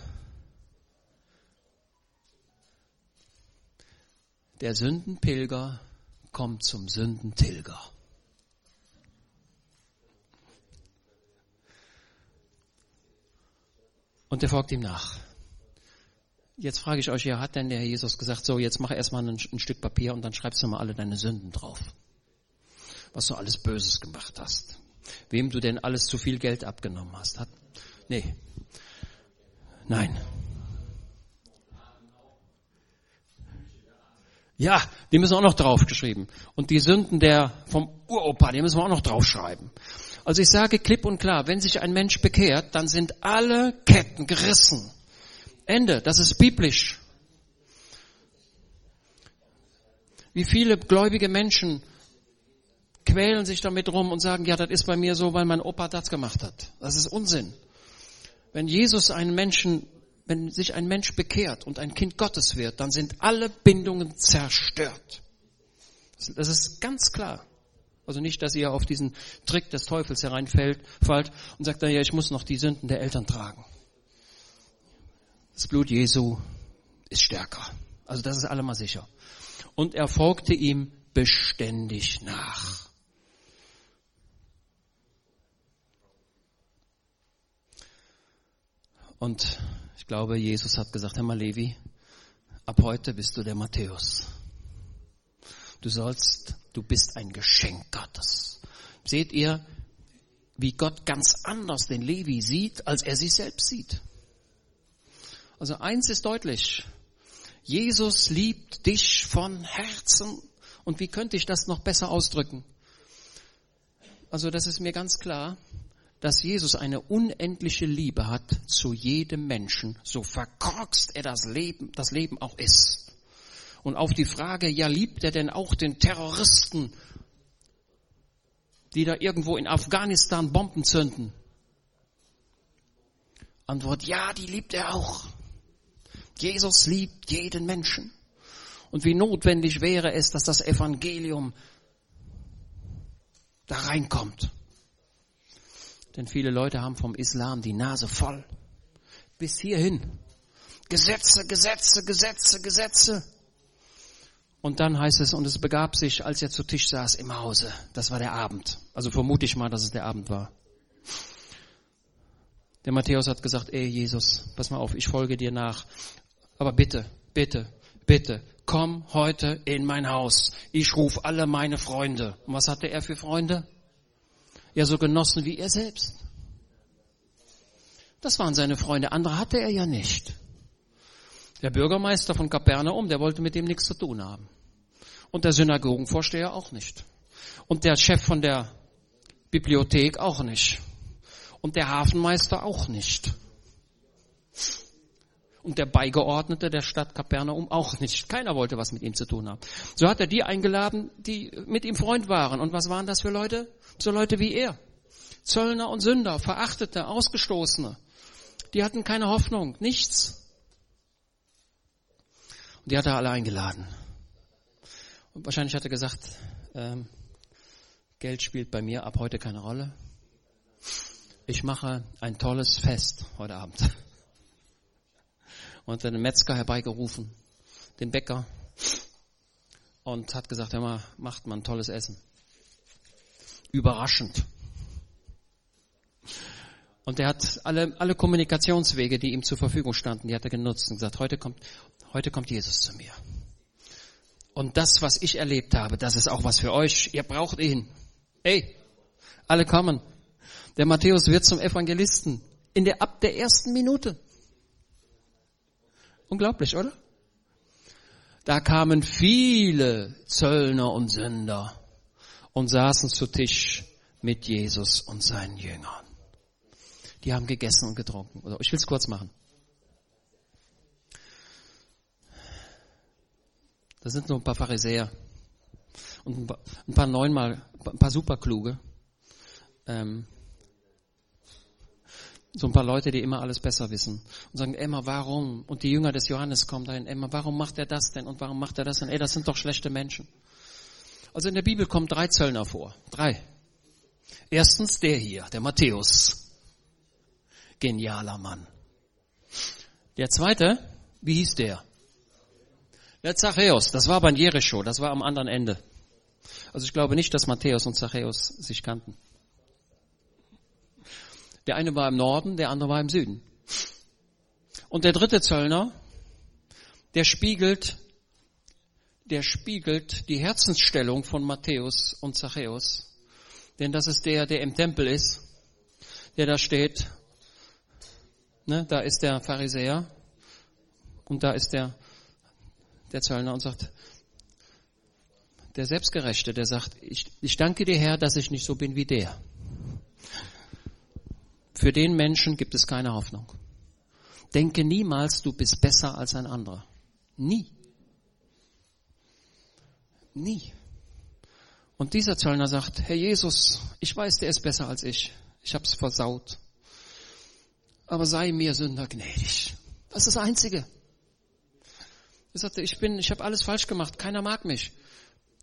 der Sündenpilger kommt zum Sündentilger. Und er folgt ihm nach. Jetzt frage ich euch, ja, hat denn der Herr Jesus gesagt, so, jetzt mach erstmal ein, ein Stück Papier und dann schreibst du mal alle deine Sünden drauf. Was du alles Böses gemacht hast. Wem du denn alles zu viel Geld abgenommen hast. Hat, nee. Nein. Ja, die müssen auch noch draufgeschrieben. Und die Sünden der, vom Uropa, die müssen wir auch noch draufschreiben. Also ich sage klipp und klar, wenn sich ein Mensch bekehrt, dann sind alle Ketten gerissen. Ende. Das ist biblisch. Wie viele gläubige Menschen quälen sich damit rum und sagen, ja, das ist bei mir so, weil mein Opa das gemacht hat. Das ist Unsinn. Wenn Jesus einen Menschen, wenn sich ein Mensch bekehrt und ein Kind Gottes wird, dann sind alle Bindungen zerstört. Das ist ganz klar. Also nicht, dass ihr auf diesen Trick des Teufels hereinfällt und sagt, naja, ich muss noch die Sünden der Eltern tragen. Das Blut Jesu ist stärker. Also das ist allemal sicher. Und er folgte ihm beständig nach. Und ich glaube, Jesus hat gesagt, Herr Levi, ab heute bist du der Matthäus. Du sollst, du bist ein Geschenk Gottes. Seht ihr, wie Gott ganz anders den Levi sieht, als er sich selbst sieht? Also eins ist deutlich. Jesus liebt dich von Herzen. Und wie könnte ich das noch besser ausdrücken? Also das ist mir ganz klar, dass Jesus eine unendliche Liebe hat zu jedem Menschen, so verkorkst er das Leben, das Leben auch ist. Und auf die Frage, ja, liebt er denn auch den Terroristen, die da irgendwo in Afghanistan Bomben zünden? Antwort, ja, die liebt er auch. Jesus liebt jeden Menschen. Und wie notwendig wäre es, dass das Evangelium da reinkommt. Denn viele Leute haben vom Islam die Nase voll. Bis hierhin. Gesetze, Gesetze, Gesetze, Gesetze. Und dann heißt es, und es begab sich, als er zu Tisch saß im Hause. Das war der Abend. Also vermute ich mal, dass es der Abend war. Der Matthäus hat gesagt, ey Jesus, pass mal auf, ich folge dir nach. Aber bitte, bitte, bitte, komm heute in mein Haus. Ich rufe alle meine Freunde. Und was hatte er für Freunde? Ja, so Genossen wie er selbst. Das waren seine Freunde. Andere hatte er ja nicht. Der Bürgermeister von Kapernaum, der wollte mit ihm nichts zu tun haben. Und der Synagogenvorsteher auch nicht. Und der Chef von der Bibliothek auch nicht. Und der Hafenmeister auch nicht. Und der Beigeordnete der Stadt Kapernaum auch nicht. Keiner wollte was mit ihm zu tun haben. So hat er die eingeladen, die mit ihm Freund waren. Und was waren das für Leute? So Leute wie er. Zöllner und Sünder, Verachtete, Ausgestoßene. Die hatten keine Hoffnung, nichts. Und die hat er alle eingeladen. Und wahrscheinlich hat er gesagt, ähm, Geld spielt bei mir ab heute keine Rolle. Ich mache ein tolles Fest heute Abend. Und den Metzger herbeigerufen, den Bäcker, und hat gesagt, hör mal, macht mal ein tolles Essen. Überraschend. Und er hat alle, alle Kommunikationswege, die ihm zur Verfügung standen, die hat er genutzt und gesagt, heute kommt, heute kommt Jesus zu mir. Und das, was ich erlebt habe, das ist auch was für euch. Ihr braucht ihn. Ey, alle kommen. Der Matthäus wird zum Evangelisten in der, ab der ersten Minute. Unglaublich, oder? Da kamen viele Zöllner und Sünder und saßen zu Tisch mit Jesus und seinen Jüngern. Die haben gegessen und getrunken. Ich will es kurz machen. Das sind so ein paar Pharisäer und ein paar neunmal, ein paar superkluge. Ähm, so ein paar Leute, die immer alles besser wissen und sagen, Emma, warum? Und die Jünger des Johannes kommen dahin, Emma, warum macht er das denn und warum macht er das denn? Ey, das sind doch schlechte Menschen. Also in der Bibel kommen drei Zöllner vor. Drei. Erstens der hier, der Matthäus. Genialer Mann. Der zweite, wie hieß der? Der Zachäus, das war bei Jericho, das war am anderen Ende. Also ich glaube nicht, dass Matthäus und Zachäus sich kannten. Der eine war im Norden, der andere war im Süden. Und der dritte Zöllner, der spiegelt, der spiegelt die Herzensstellung von Matthäus und Zachäus. Denn das ist der, der im Tempel ist, der da steht. Ne, da ist der Pharisäer und da ist der der Zöllner und sagt, der Selbstgerechte, der sagt, ich, ich danke dir Herr, dass ich nicht so bin wie der. Für den Menschen gibt es keine Hoffnung. Denke niemals, du bist besser als ein anderer. Nie. Nie. Und dieser Zöllner sagt, Herr Jesus, ich weiß, der ist besser als ich. Ich hab's versaut. Aber sei mir Sünder gnädig. Das ist das Einzige. Er sagte, ich bin, ich habe alles falsch gemacht. Keiner mag mich.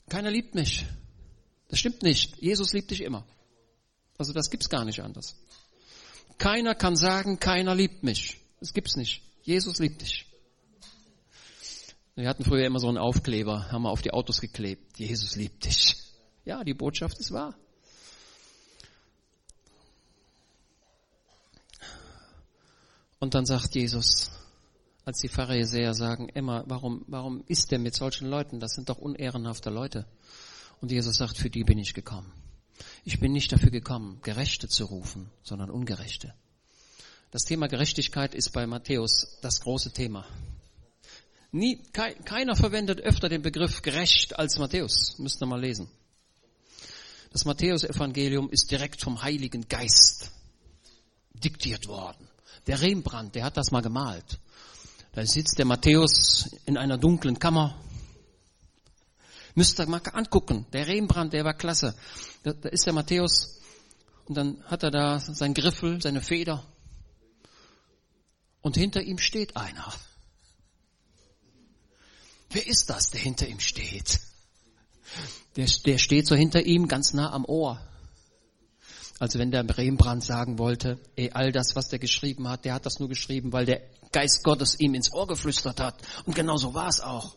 Keiner liebt mich. Das stimmt nicht. Jesus liebt dich immer. Also das gibt's gar nicht anders. Keiner kann sagen, keiner liebt mich. Das gibt's nicht. Jesus liebt dich. Wir hatten früher immer so einen Aufkleber, haben wir auf die Autos geklebt. Jesus liebt dich. Ja, die Botschaft ist wahr. Und dann sagt Jesus, als die Pharisäer sagen, Emma, warum, warum ist der mit solchen Leuten? Das sind doch unehrenhafte Leute. Und Jesus sagt, für die bin ich gekommen. Ich bin nicht dafür gekommen, Gerechte zu rufen, sondern Ungerechte. Das Thema Gerechtigkeit ist bei Matthäus das große Thema. Nie, keiner verwendet öfter den Begriff gerecht als Matthäus. Müsst ihr mal lesen. Das Matthäus-Evangelium ist direkt vom Heiligen Geist diktiert worden. Der Rembrandt, der hat das mal gemalt. Da sitzt der Matthäus in einer dunklen Kammer. Müsst ihr mal angucken. Der Rembrandt, der war klasse. Da, da ist der Matthäus und dann hat er da sein Griffel, seine Feder Und hinter ihm steht einer. Wer ist das, der hinter ihm steht? Der, der steht so hinter ihm ganz nah am Ohr. Also wenn der Rembrandt sagen wollte, ey, all das, was der geschrieben hat, der hat das nur geschrieben, weil der Geist Gottes ihm ins Ohr geflüstert hat. Und genau so war es auch.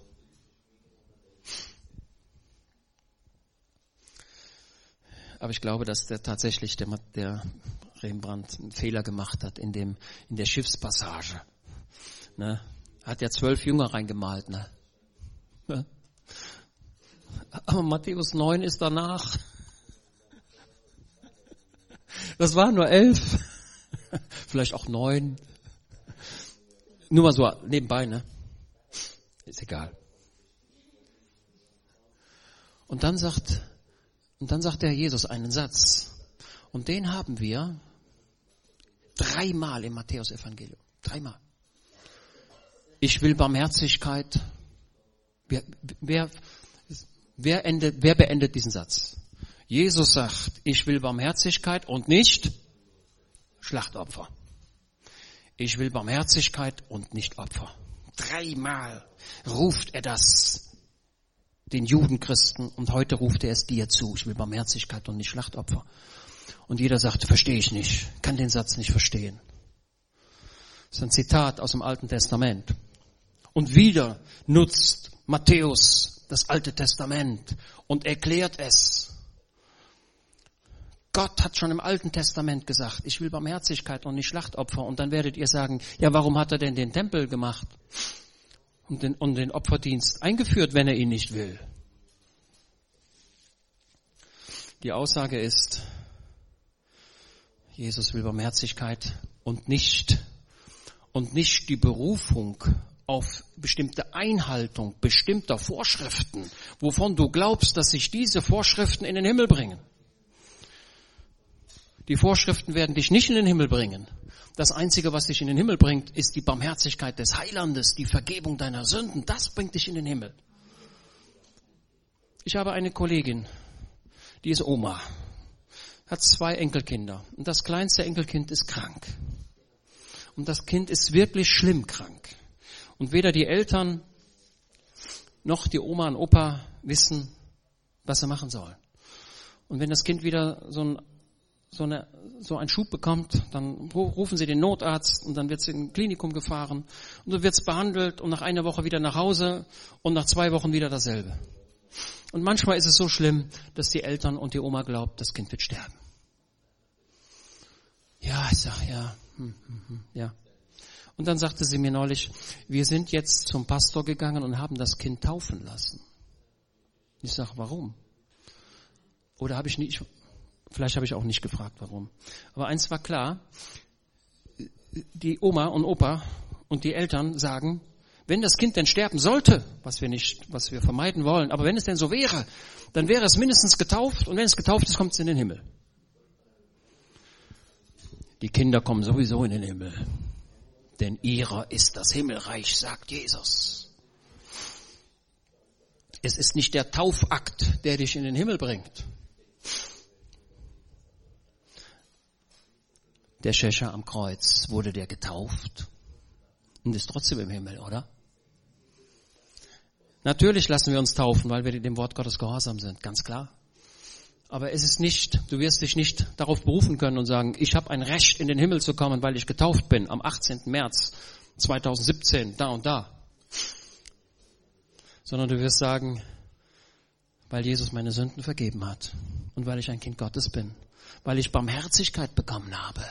Aber ich glaube, dass der tatsächlich der, der Rembrandt einen Fehler gemacht hat in dem, in der Schiffspassage. Ne? Hat ja zwölf Jünger reingemalt, ne? Aber Matthäus 9 ist danach. Das waren nur elf. Vielleicht auch neun. Nur mal so nebenbei, ne? Ist egal. Und dann sagt, und dann sagt der Jesus einen Satz. Und den haben wir dreimal im Matthäus-Evangelium. Dreimal. Ich will Barmherzigkeit. Wer, wer, wer, endet, wer beendet diesen Satz? Jesus sagt, ich will Barmherzigkeit und nicht Schlachtopfer. Ich will Barmherzigkeit und nicht Opfer. Dreimal ruft er das den Judenchristen und heute ruft er es dir zu. Ich will Barmherzigkeit und nicht Schlachtopfer. Und jeder sagt, verstehe ich nicht, kann den Satz nicht verstehen. Das ist ein Zitat aus dem Alten Testament. Und wieder nutzt Matthäus das Alte Testament und erklärt es. Gott hat schon im Alten Testament gesagt, ich will Barmherzigkeit und nicht Schlachtopfer. Und dann werdet ihr sagen, ja, warum hat er denn den Tempel gemacht und den, und den Opferdienst eingeführt, wenn er ihn nicht will? Die Aussage ist, Jesus will Barmherzigkeit und nicht, und nicht die Berufung auf bestimmte Einhaltung bestimmter Vorschriften, wovon du glaubst, dass sich diese Vorschriften in den Himmel bringen. Die Vorschriften werden dich nicht in den Himmel bringen. Das Einzige, was dich in den Himmel bringt, ist die Barmherzigkeit des Heilandes, die Vergebung deiner Sünden. Das bringt dich in den Himmel. Ich habe eine Kollegin, die ist Oma, hat zwei Enkelkinder und das kleinste Enkelkind ist krank. Und das Kind ist wirklich schlimm krank. Und weder die Eltern noch die Oma und Opa wissen, was sie machen sollen. Und wenn das Kind wieder so ein so, eine, so einen Schub bekommt, dann rufen sie den Notarzt und dann wird es in ein Klinikum gefahren und dann wird es behandelt und nach einer Woche wieder nach Hause und nach zwei Wochen wieder dasselbe. Und manchmal ist es so schlimm, dass die Eltern und die Oma glaubt, das Kind wird sterben. Ja, ich sag ja, hm, hm, hm, ja. Und dann sagte sie mir neulich, wir sind jetzt zum Pastor gegangen und haben das Kind taufen lassen. Ich sag, warum? Oder habe ich nicht, Vielleicht habe ich auch nicht gefragt, warum. Aber eins war klar, die Oma und Opa und die Eltern sagen, wenn das Kind denn sterben sollte, was wir nicht, was wir vermeiden wollen, aber wenn es denn so wäre, dann wäre es mindestens getauft und wenn es getauft ist, kommt es in den Himmel. Die Kinder kommen sowieso in den Himmel, denn ihrer ist das Himmelreich, sagt Jesus. Es ist nicht der Taufakt, der dich in den Himmel bringt. Der Schächer am Kreuz, wurde der getauft und ist trotzdem im Himmel, oder? Natürlich lassen wir uns taufen, weil wir dem Wort Gottes gehorsam sind, ganz klar. Aber es ist nicht, du wirst dich nicht darauf berufen können und sagen, ich habe ein Recht in den Himmel zu kommen, weil ich getauft bin am 18. März 2017, da und da. Sondern du wirst sagen, weil Jesus meine Sünden vergeben hat und weil ich ein Kind Gottes bin, weil ich Barmherzigkeit bekommen habe.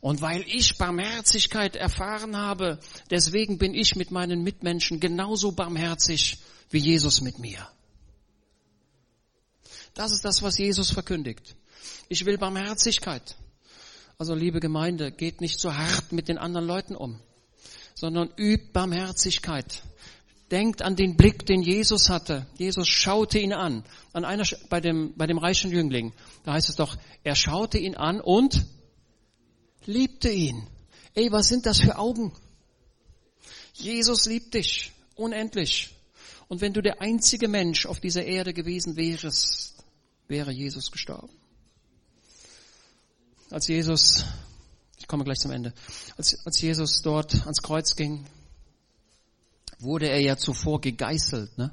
Und weil ich Barmherzigkeit erfahren habe, deswegen bin ich mit meinen Mitmenschen genauso barmherzig wie Jesus mit mir. Das ist das, was Jesus verkündigt. Ich will Barmherzigkeit. Also liebe Gemeinde, geht nicht so hart mit den anderen Leuten um, sondern übt Barmherzigkeit. Denkt an den Blick, den Jesus hatte. Jesus schaute ihn an. An einer, bei dem, bei dem reichen Jüngling. Da heißt es doch, er schaute ihn an und liebte ihn. Ey, was sind das für Augen? Jesus liebt dich unendlich. Und wenn du der einzige Mensch auf dieser Erde gewesen wärst, wäre Jesus gestorben. Als Jesus Ich komme gleich zum Ende. Als, als Jesus dort ans Kreuz ging, wurde er ja zuvor gegeißelt. Ne?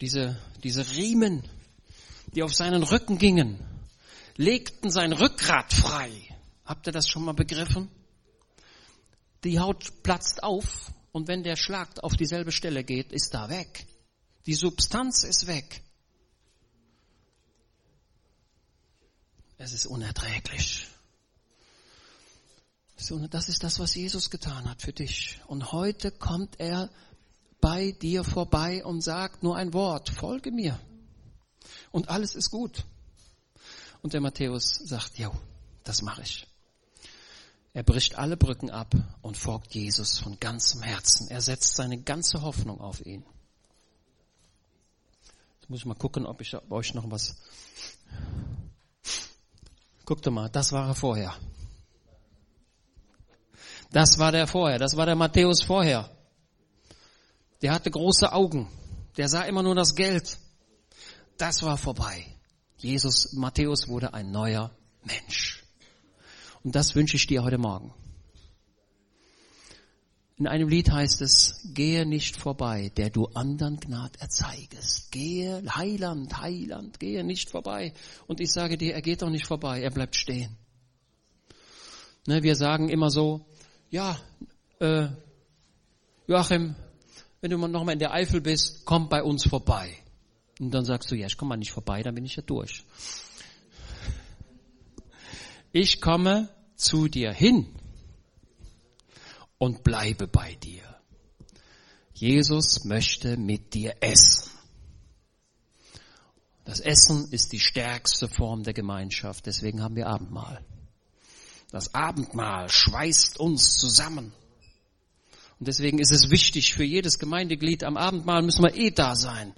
Diese, diese Riemen, die auf seinen Rücken gingen, legten sein Rückgrat frei. Habt ihr das schon mal begriffen? Die Haut platzt auf und wenn der Schlag auf dieselbe Stelle geht, ist da weg. Die Substanz ist weg. Es ist unerträglich. Das ist das, was Jesus getan hat für dich. Und heute kommt er bei dir vorbei und sagt nur ein Wort, folge mir. Und alles ist gut. Und der Matthäus sagt, ja, das mache ich. Er bricht alle Brücken ab und folgt Jesus von ganzem Herzen. Er setzt seine ganze Hoffnung auf ihn. Jetzt muss ich mal gucken, ob ich euch noch was Guckt mal, das war er vorher. Das war der vorher, das war der Matthäus vorher. Der hatte große Augen, der sah immer nur das Geld. Das war vorbei. Jesus, Matthäus wurde ein neuer Mensch. Und das wünsche ich dir heute Morgen. In einem Lied heißt es, gehe nicht vorbei, der du anderen Gnad erzeigest. Gehe, Heiland, Heiland, gehe nicht vorbei. Und ich sage dir, er geht doch nicht vorbei, er bleibt stehen. Ne, wir sagen immer so, ja, äh, Joachim, wenn du noch mal in der Eifel bist, komm bei uns vorbei. Und dann sagst du, ja, ich komme mal nicht vorbei, dann bin ich ja durch. Ich komme zu dir hin und bleibe bei dir. Jesus möchte mit dir essen. Das Essen ist die stärkste Form der Gemeinschaft, deswegen haben wir Abendmahl. Das Abendmahl schweißt uns zusammen. Und deswegen ist es wichtig für jedes Gemeindeglied, am Abendmahl müssen wir eh da sein.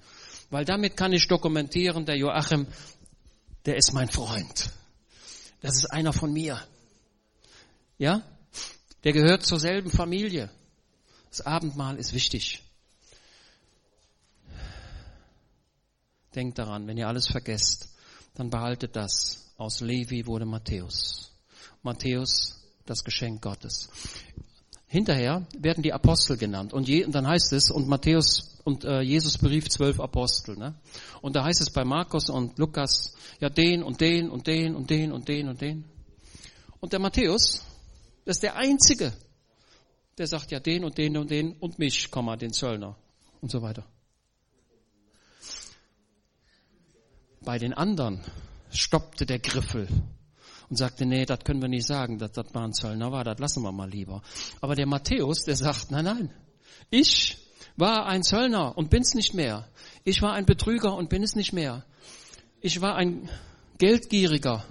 Weil damit kann ich dokumentieren, der Joachim, der ist mein Freund. Das ist einer von mir. Ja? Der gehört zur selben Familie. Das Abendmahl ist wichtig. Denkt daran, wenn ihr alles vergesst, dann behaltet das. Aus Levi wurde Matthäus. Matthäus, das Geschenk Gottes. Hinterher werden die Apostel genannt. Und, je, und dann heißt es, und Matthäus und äh, Jesus berief zwölf Apostel. Ne? Und da heißt es bei Markus und Lukas, ja den und den und den und den und den und den. Und der Matthäus, das ist der Einzige, der sagt ja den und den und den und mich, den Zöllner und so weiter. Bei den anderen stoppte der Griffel und sagte, nee, das können wir nicht sagen, dass das mal ein Zöllner war, das lassen wir mal lieber. Aber der Matthäus, der sagt, nein, nein, ich war ein Zöllner und bin's nicht mehr. Ich war ein Betrüger und bin es nicht mehr. Ich war ein Geldgieriger,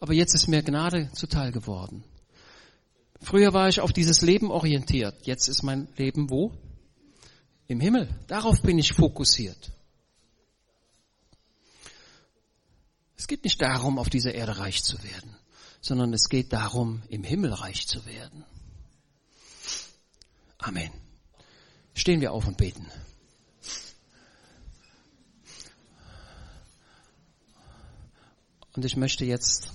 aber jetzt ist mir Gnade zuteil geworden. Früher war ich auf dieses Leben orientiert. Jetzt ist mein Leben wo? Im Himmel. Darauf bin ich fokussiert. Es geht nicht darum, auf dieser Erde reich zu werden, sondern es geht darum, im Himmel reich zu werden. Amen. Stehen wir auf und beten. Und ich möchte jetzt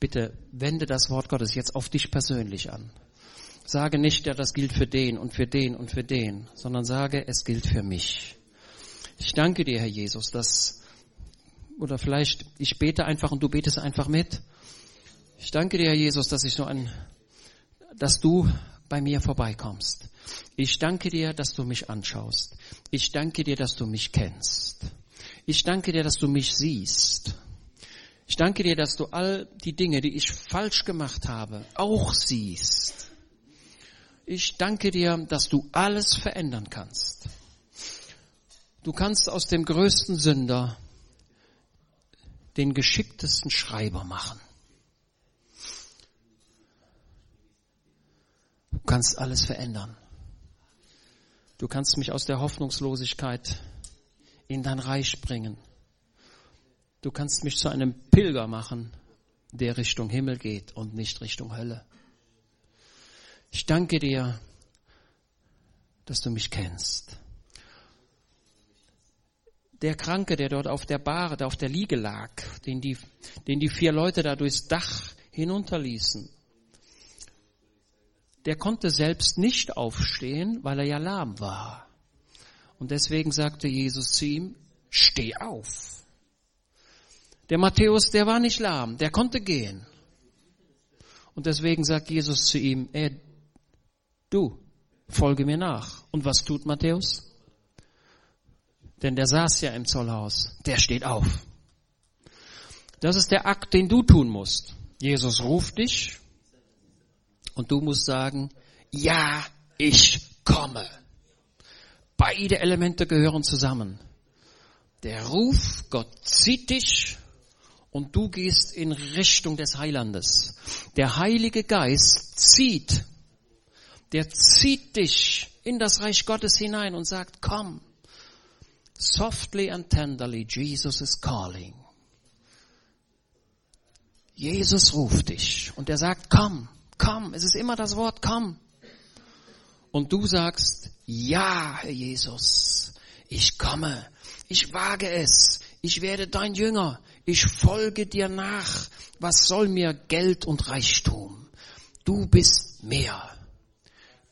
bitte wende das Wort Gottes jetzt auf dich persönlich an. Sage nicht, ja, das gilt für den und für den und für den, sondern sage, es gilt für mich. Ich danke dir, Herr Jesus, dass, oder vielleicht, ich bete einfach und du betest einfach mit. Ich danke dir, Jesus, dass ich so ein, dass du bei mir vorbeikommst. Ich danke dir, dass du mich anschaust. Ich danke dir, dass du mich kennst. Ich danke dir, dass du mich siehst. Ich danke dir, dass du all die Dinge, die ich falsch gemacht habe, auch siehst. Ich danke dir, dass du alles verändern kannst. Du kannst aus dem größten Sünder den geschicktesten Schreiber machen. Du kannst alles verändern. Du kannst mich aus der Hoffnungslosigkeit in dein Reich bringen. Du kannst mich zu einem Pilger machen, der Richtung Himmel geht und nicht Richtung Hölle. Ich danke dir, dass du mich kennst. Der Kranke, der dort auf der Bahre, der auf der Liege lag, den die, den die vier Leute da durchs Dach hinunterließen, der konnte selbst nicht aufstehen, weil er ja lahm war. Und deswegen sagte Jesus zu ihm, steh auf. Der Matthäus, der war nicht lahm, der konnte gehen. Und deswegen sagt Jesus zu ihm, ey, du, folge mir nach. Und was tut Matthäus? Denn der saß ja im Zollhaus, der steht auf. Das ist der Akt, den du tun musst. Jesus ruft dich und du musst sagen, ja, ich komme. Beide Elemente gehören zusammen. Der Ruf, Gott zieht dich und du gehst in Richtung des Heilandes. Der Heilige Geist zieht, der zieht dich in das Reich Gottes hinein und sagt, komm. Softly and tenderly, Jesus is calling. Jesus ruft dich und er sagt, komm, komm. Es ist immer das Wort, komm. Und du sagst, ja, Herr Jesus, ich komme, ich wage es, ich werde dein Jünger, ich folge dir nach. Was soll mir Geld und Reichtum? Du bist mehr.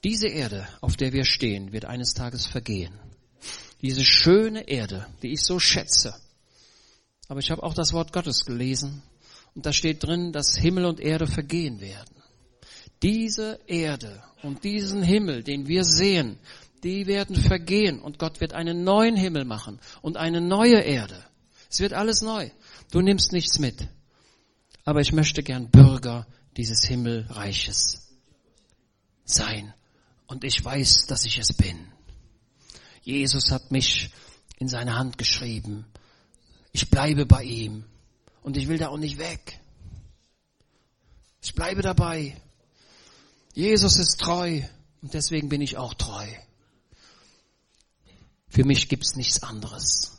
Diese Erde, auf der wir stehen, wird eines Tages vergehen. Diese schöne Erde, die ich so schätze. Aber ich habe auch das Wort Gottes gelesen und da steht drin, dass Himmel und Erde vergehen werden. Diese Erde und diesen Himmel, den wir sehen, die werden vergehen und Gott wird einen neuen Himmel machen und eine neue Erde. Es wird alles neu. Du nimmst nichts mit. Aber ich möchte gern Bürger dieses Himmelreiches sein. Und ich weiß, dass ich es bin. Jesus hat mich in seine Hand geschrieben. Ich bleibe bei ihm. Und ich will da auch nicht weg. Ich bleibe dabei. Jesus ist treu. Und deswegen bin ich auch treu. Für mich gibt's nichts anderes.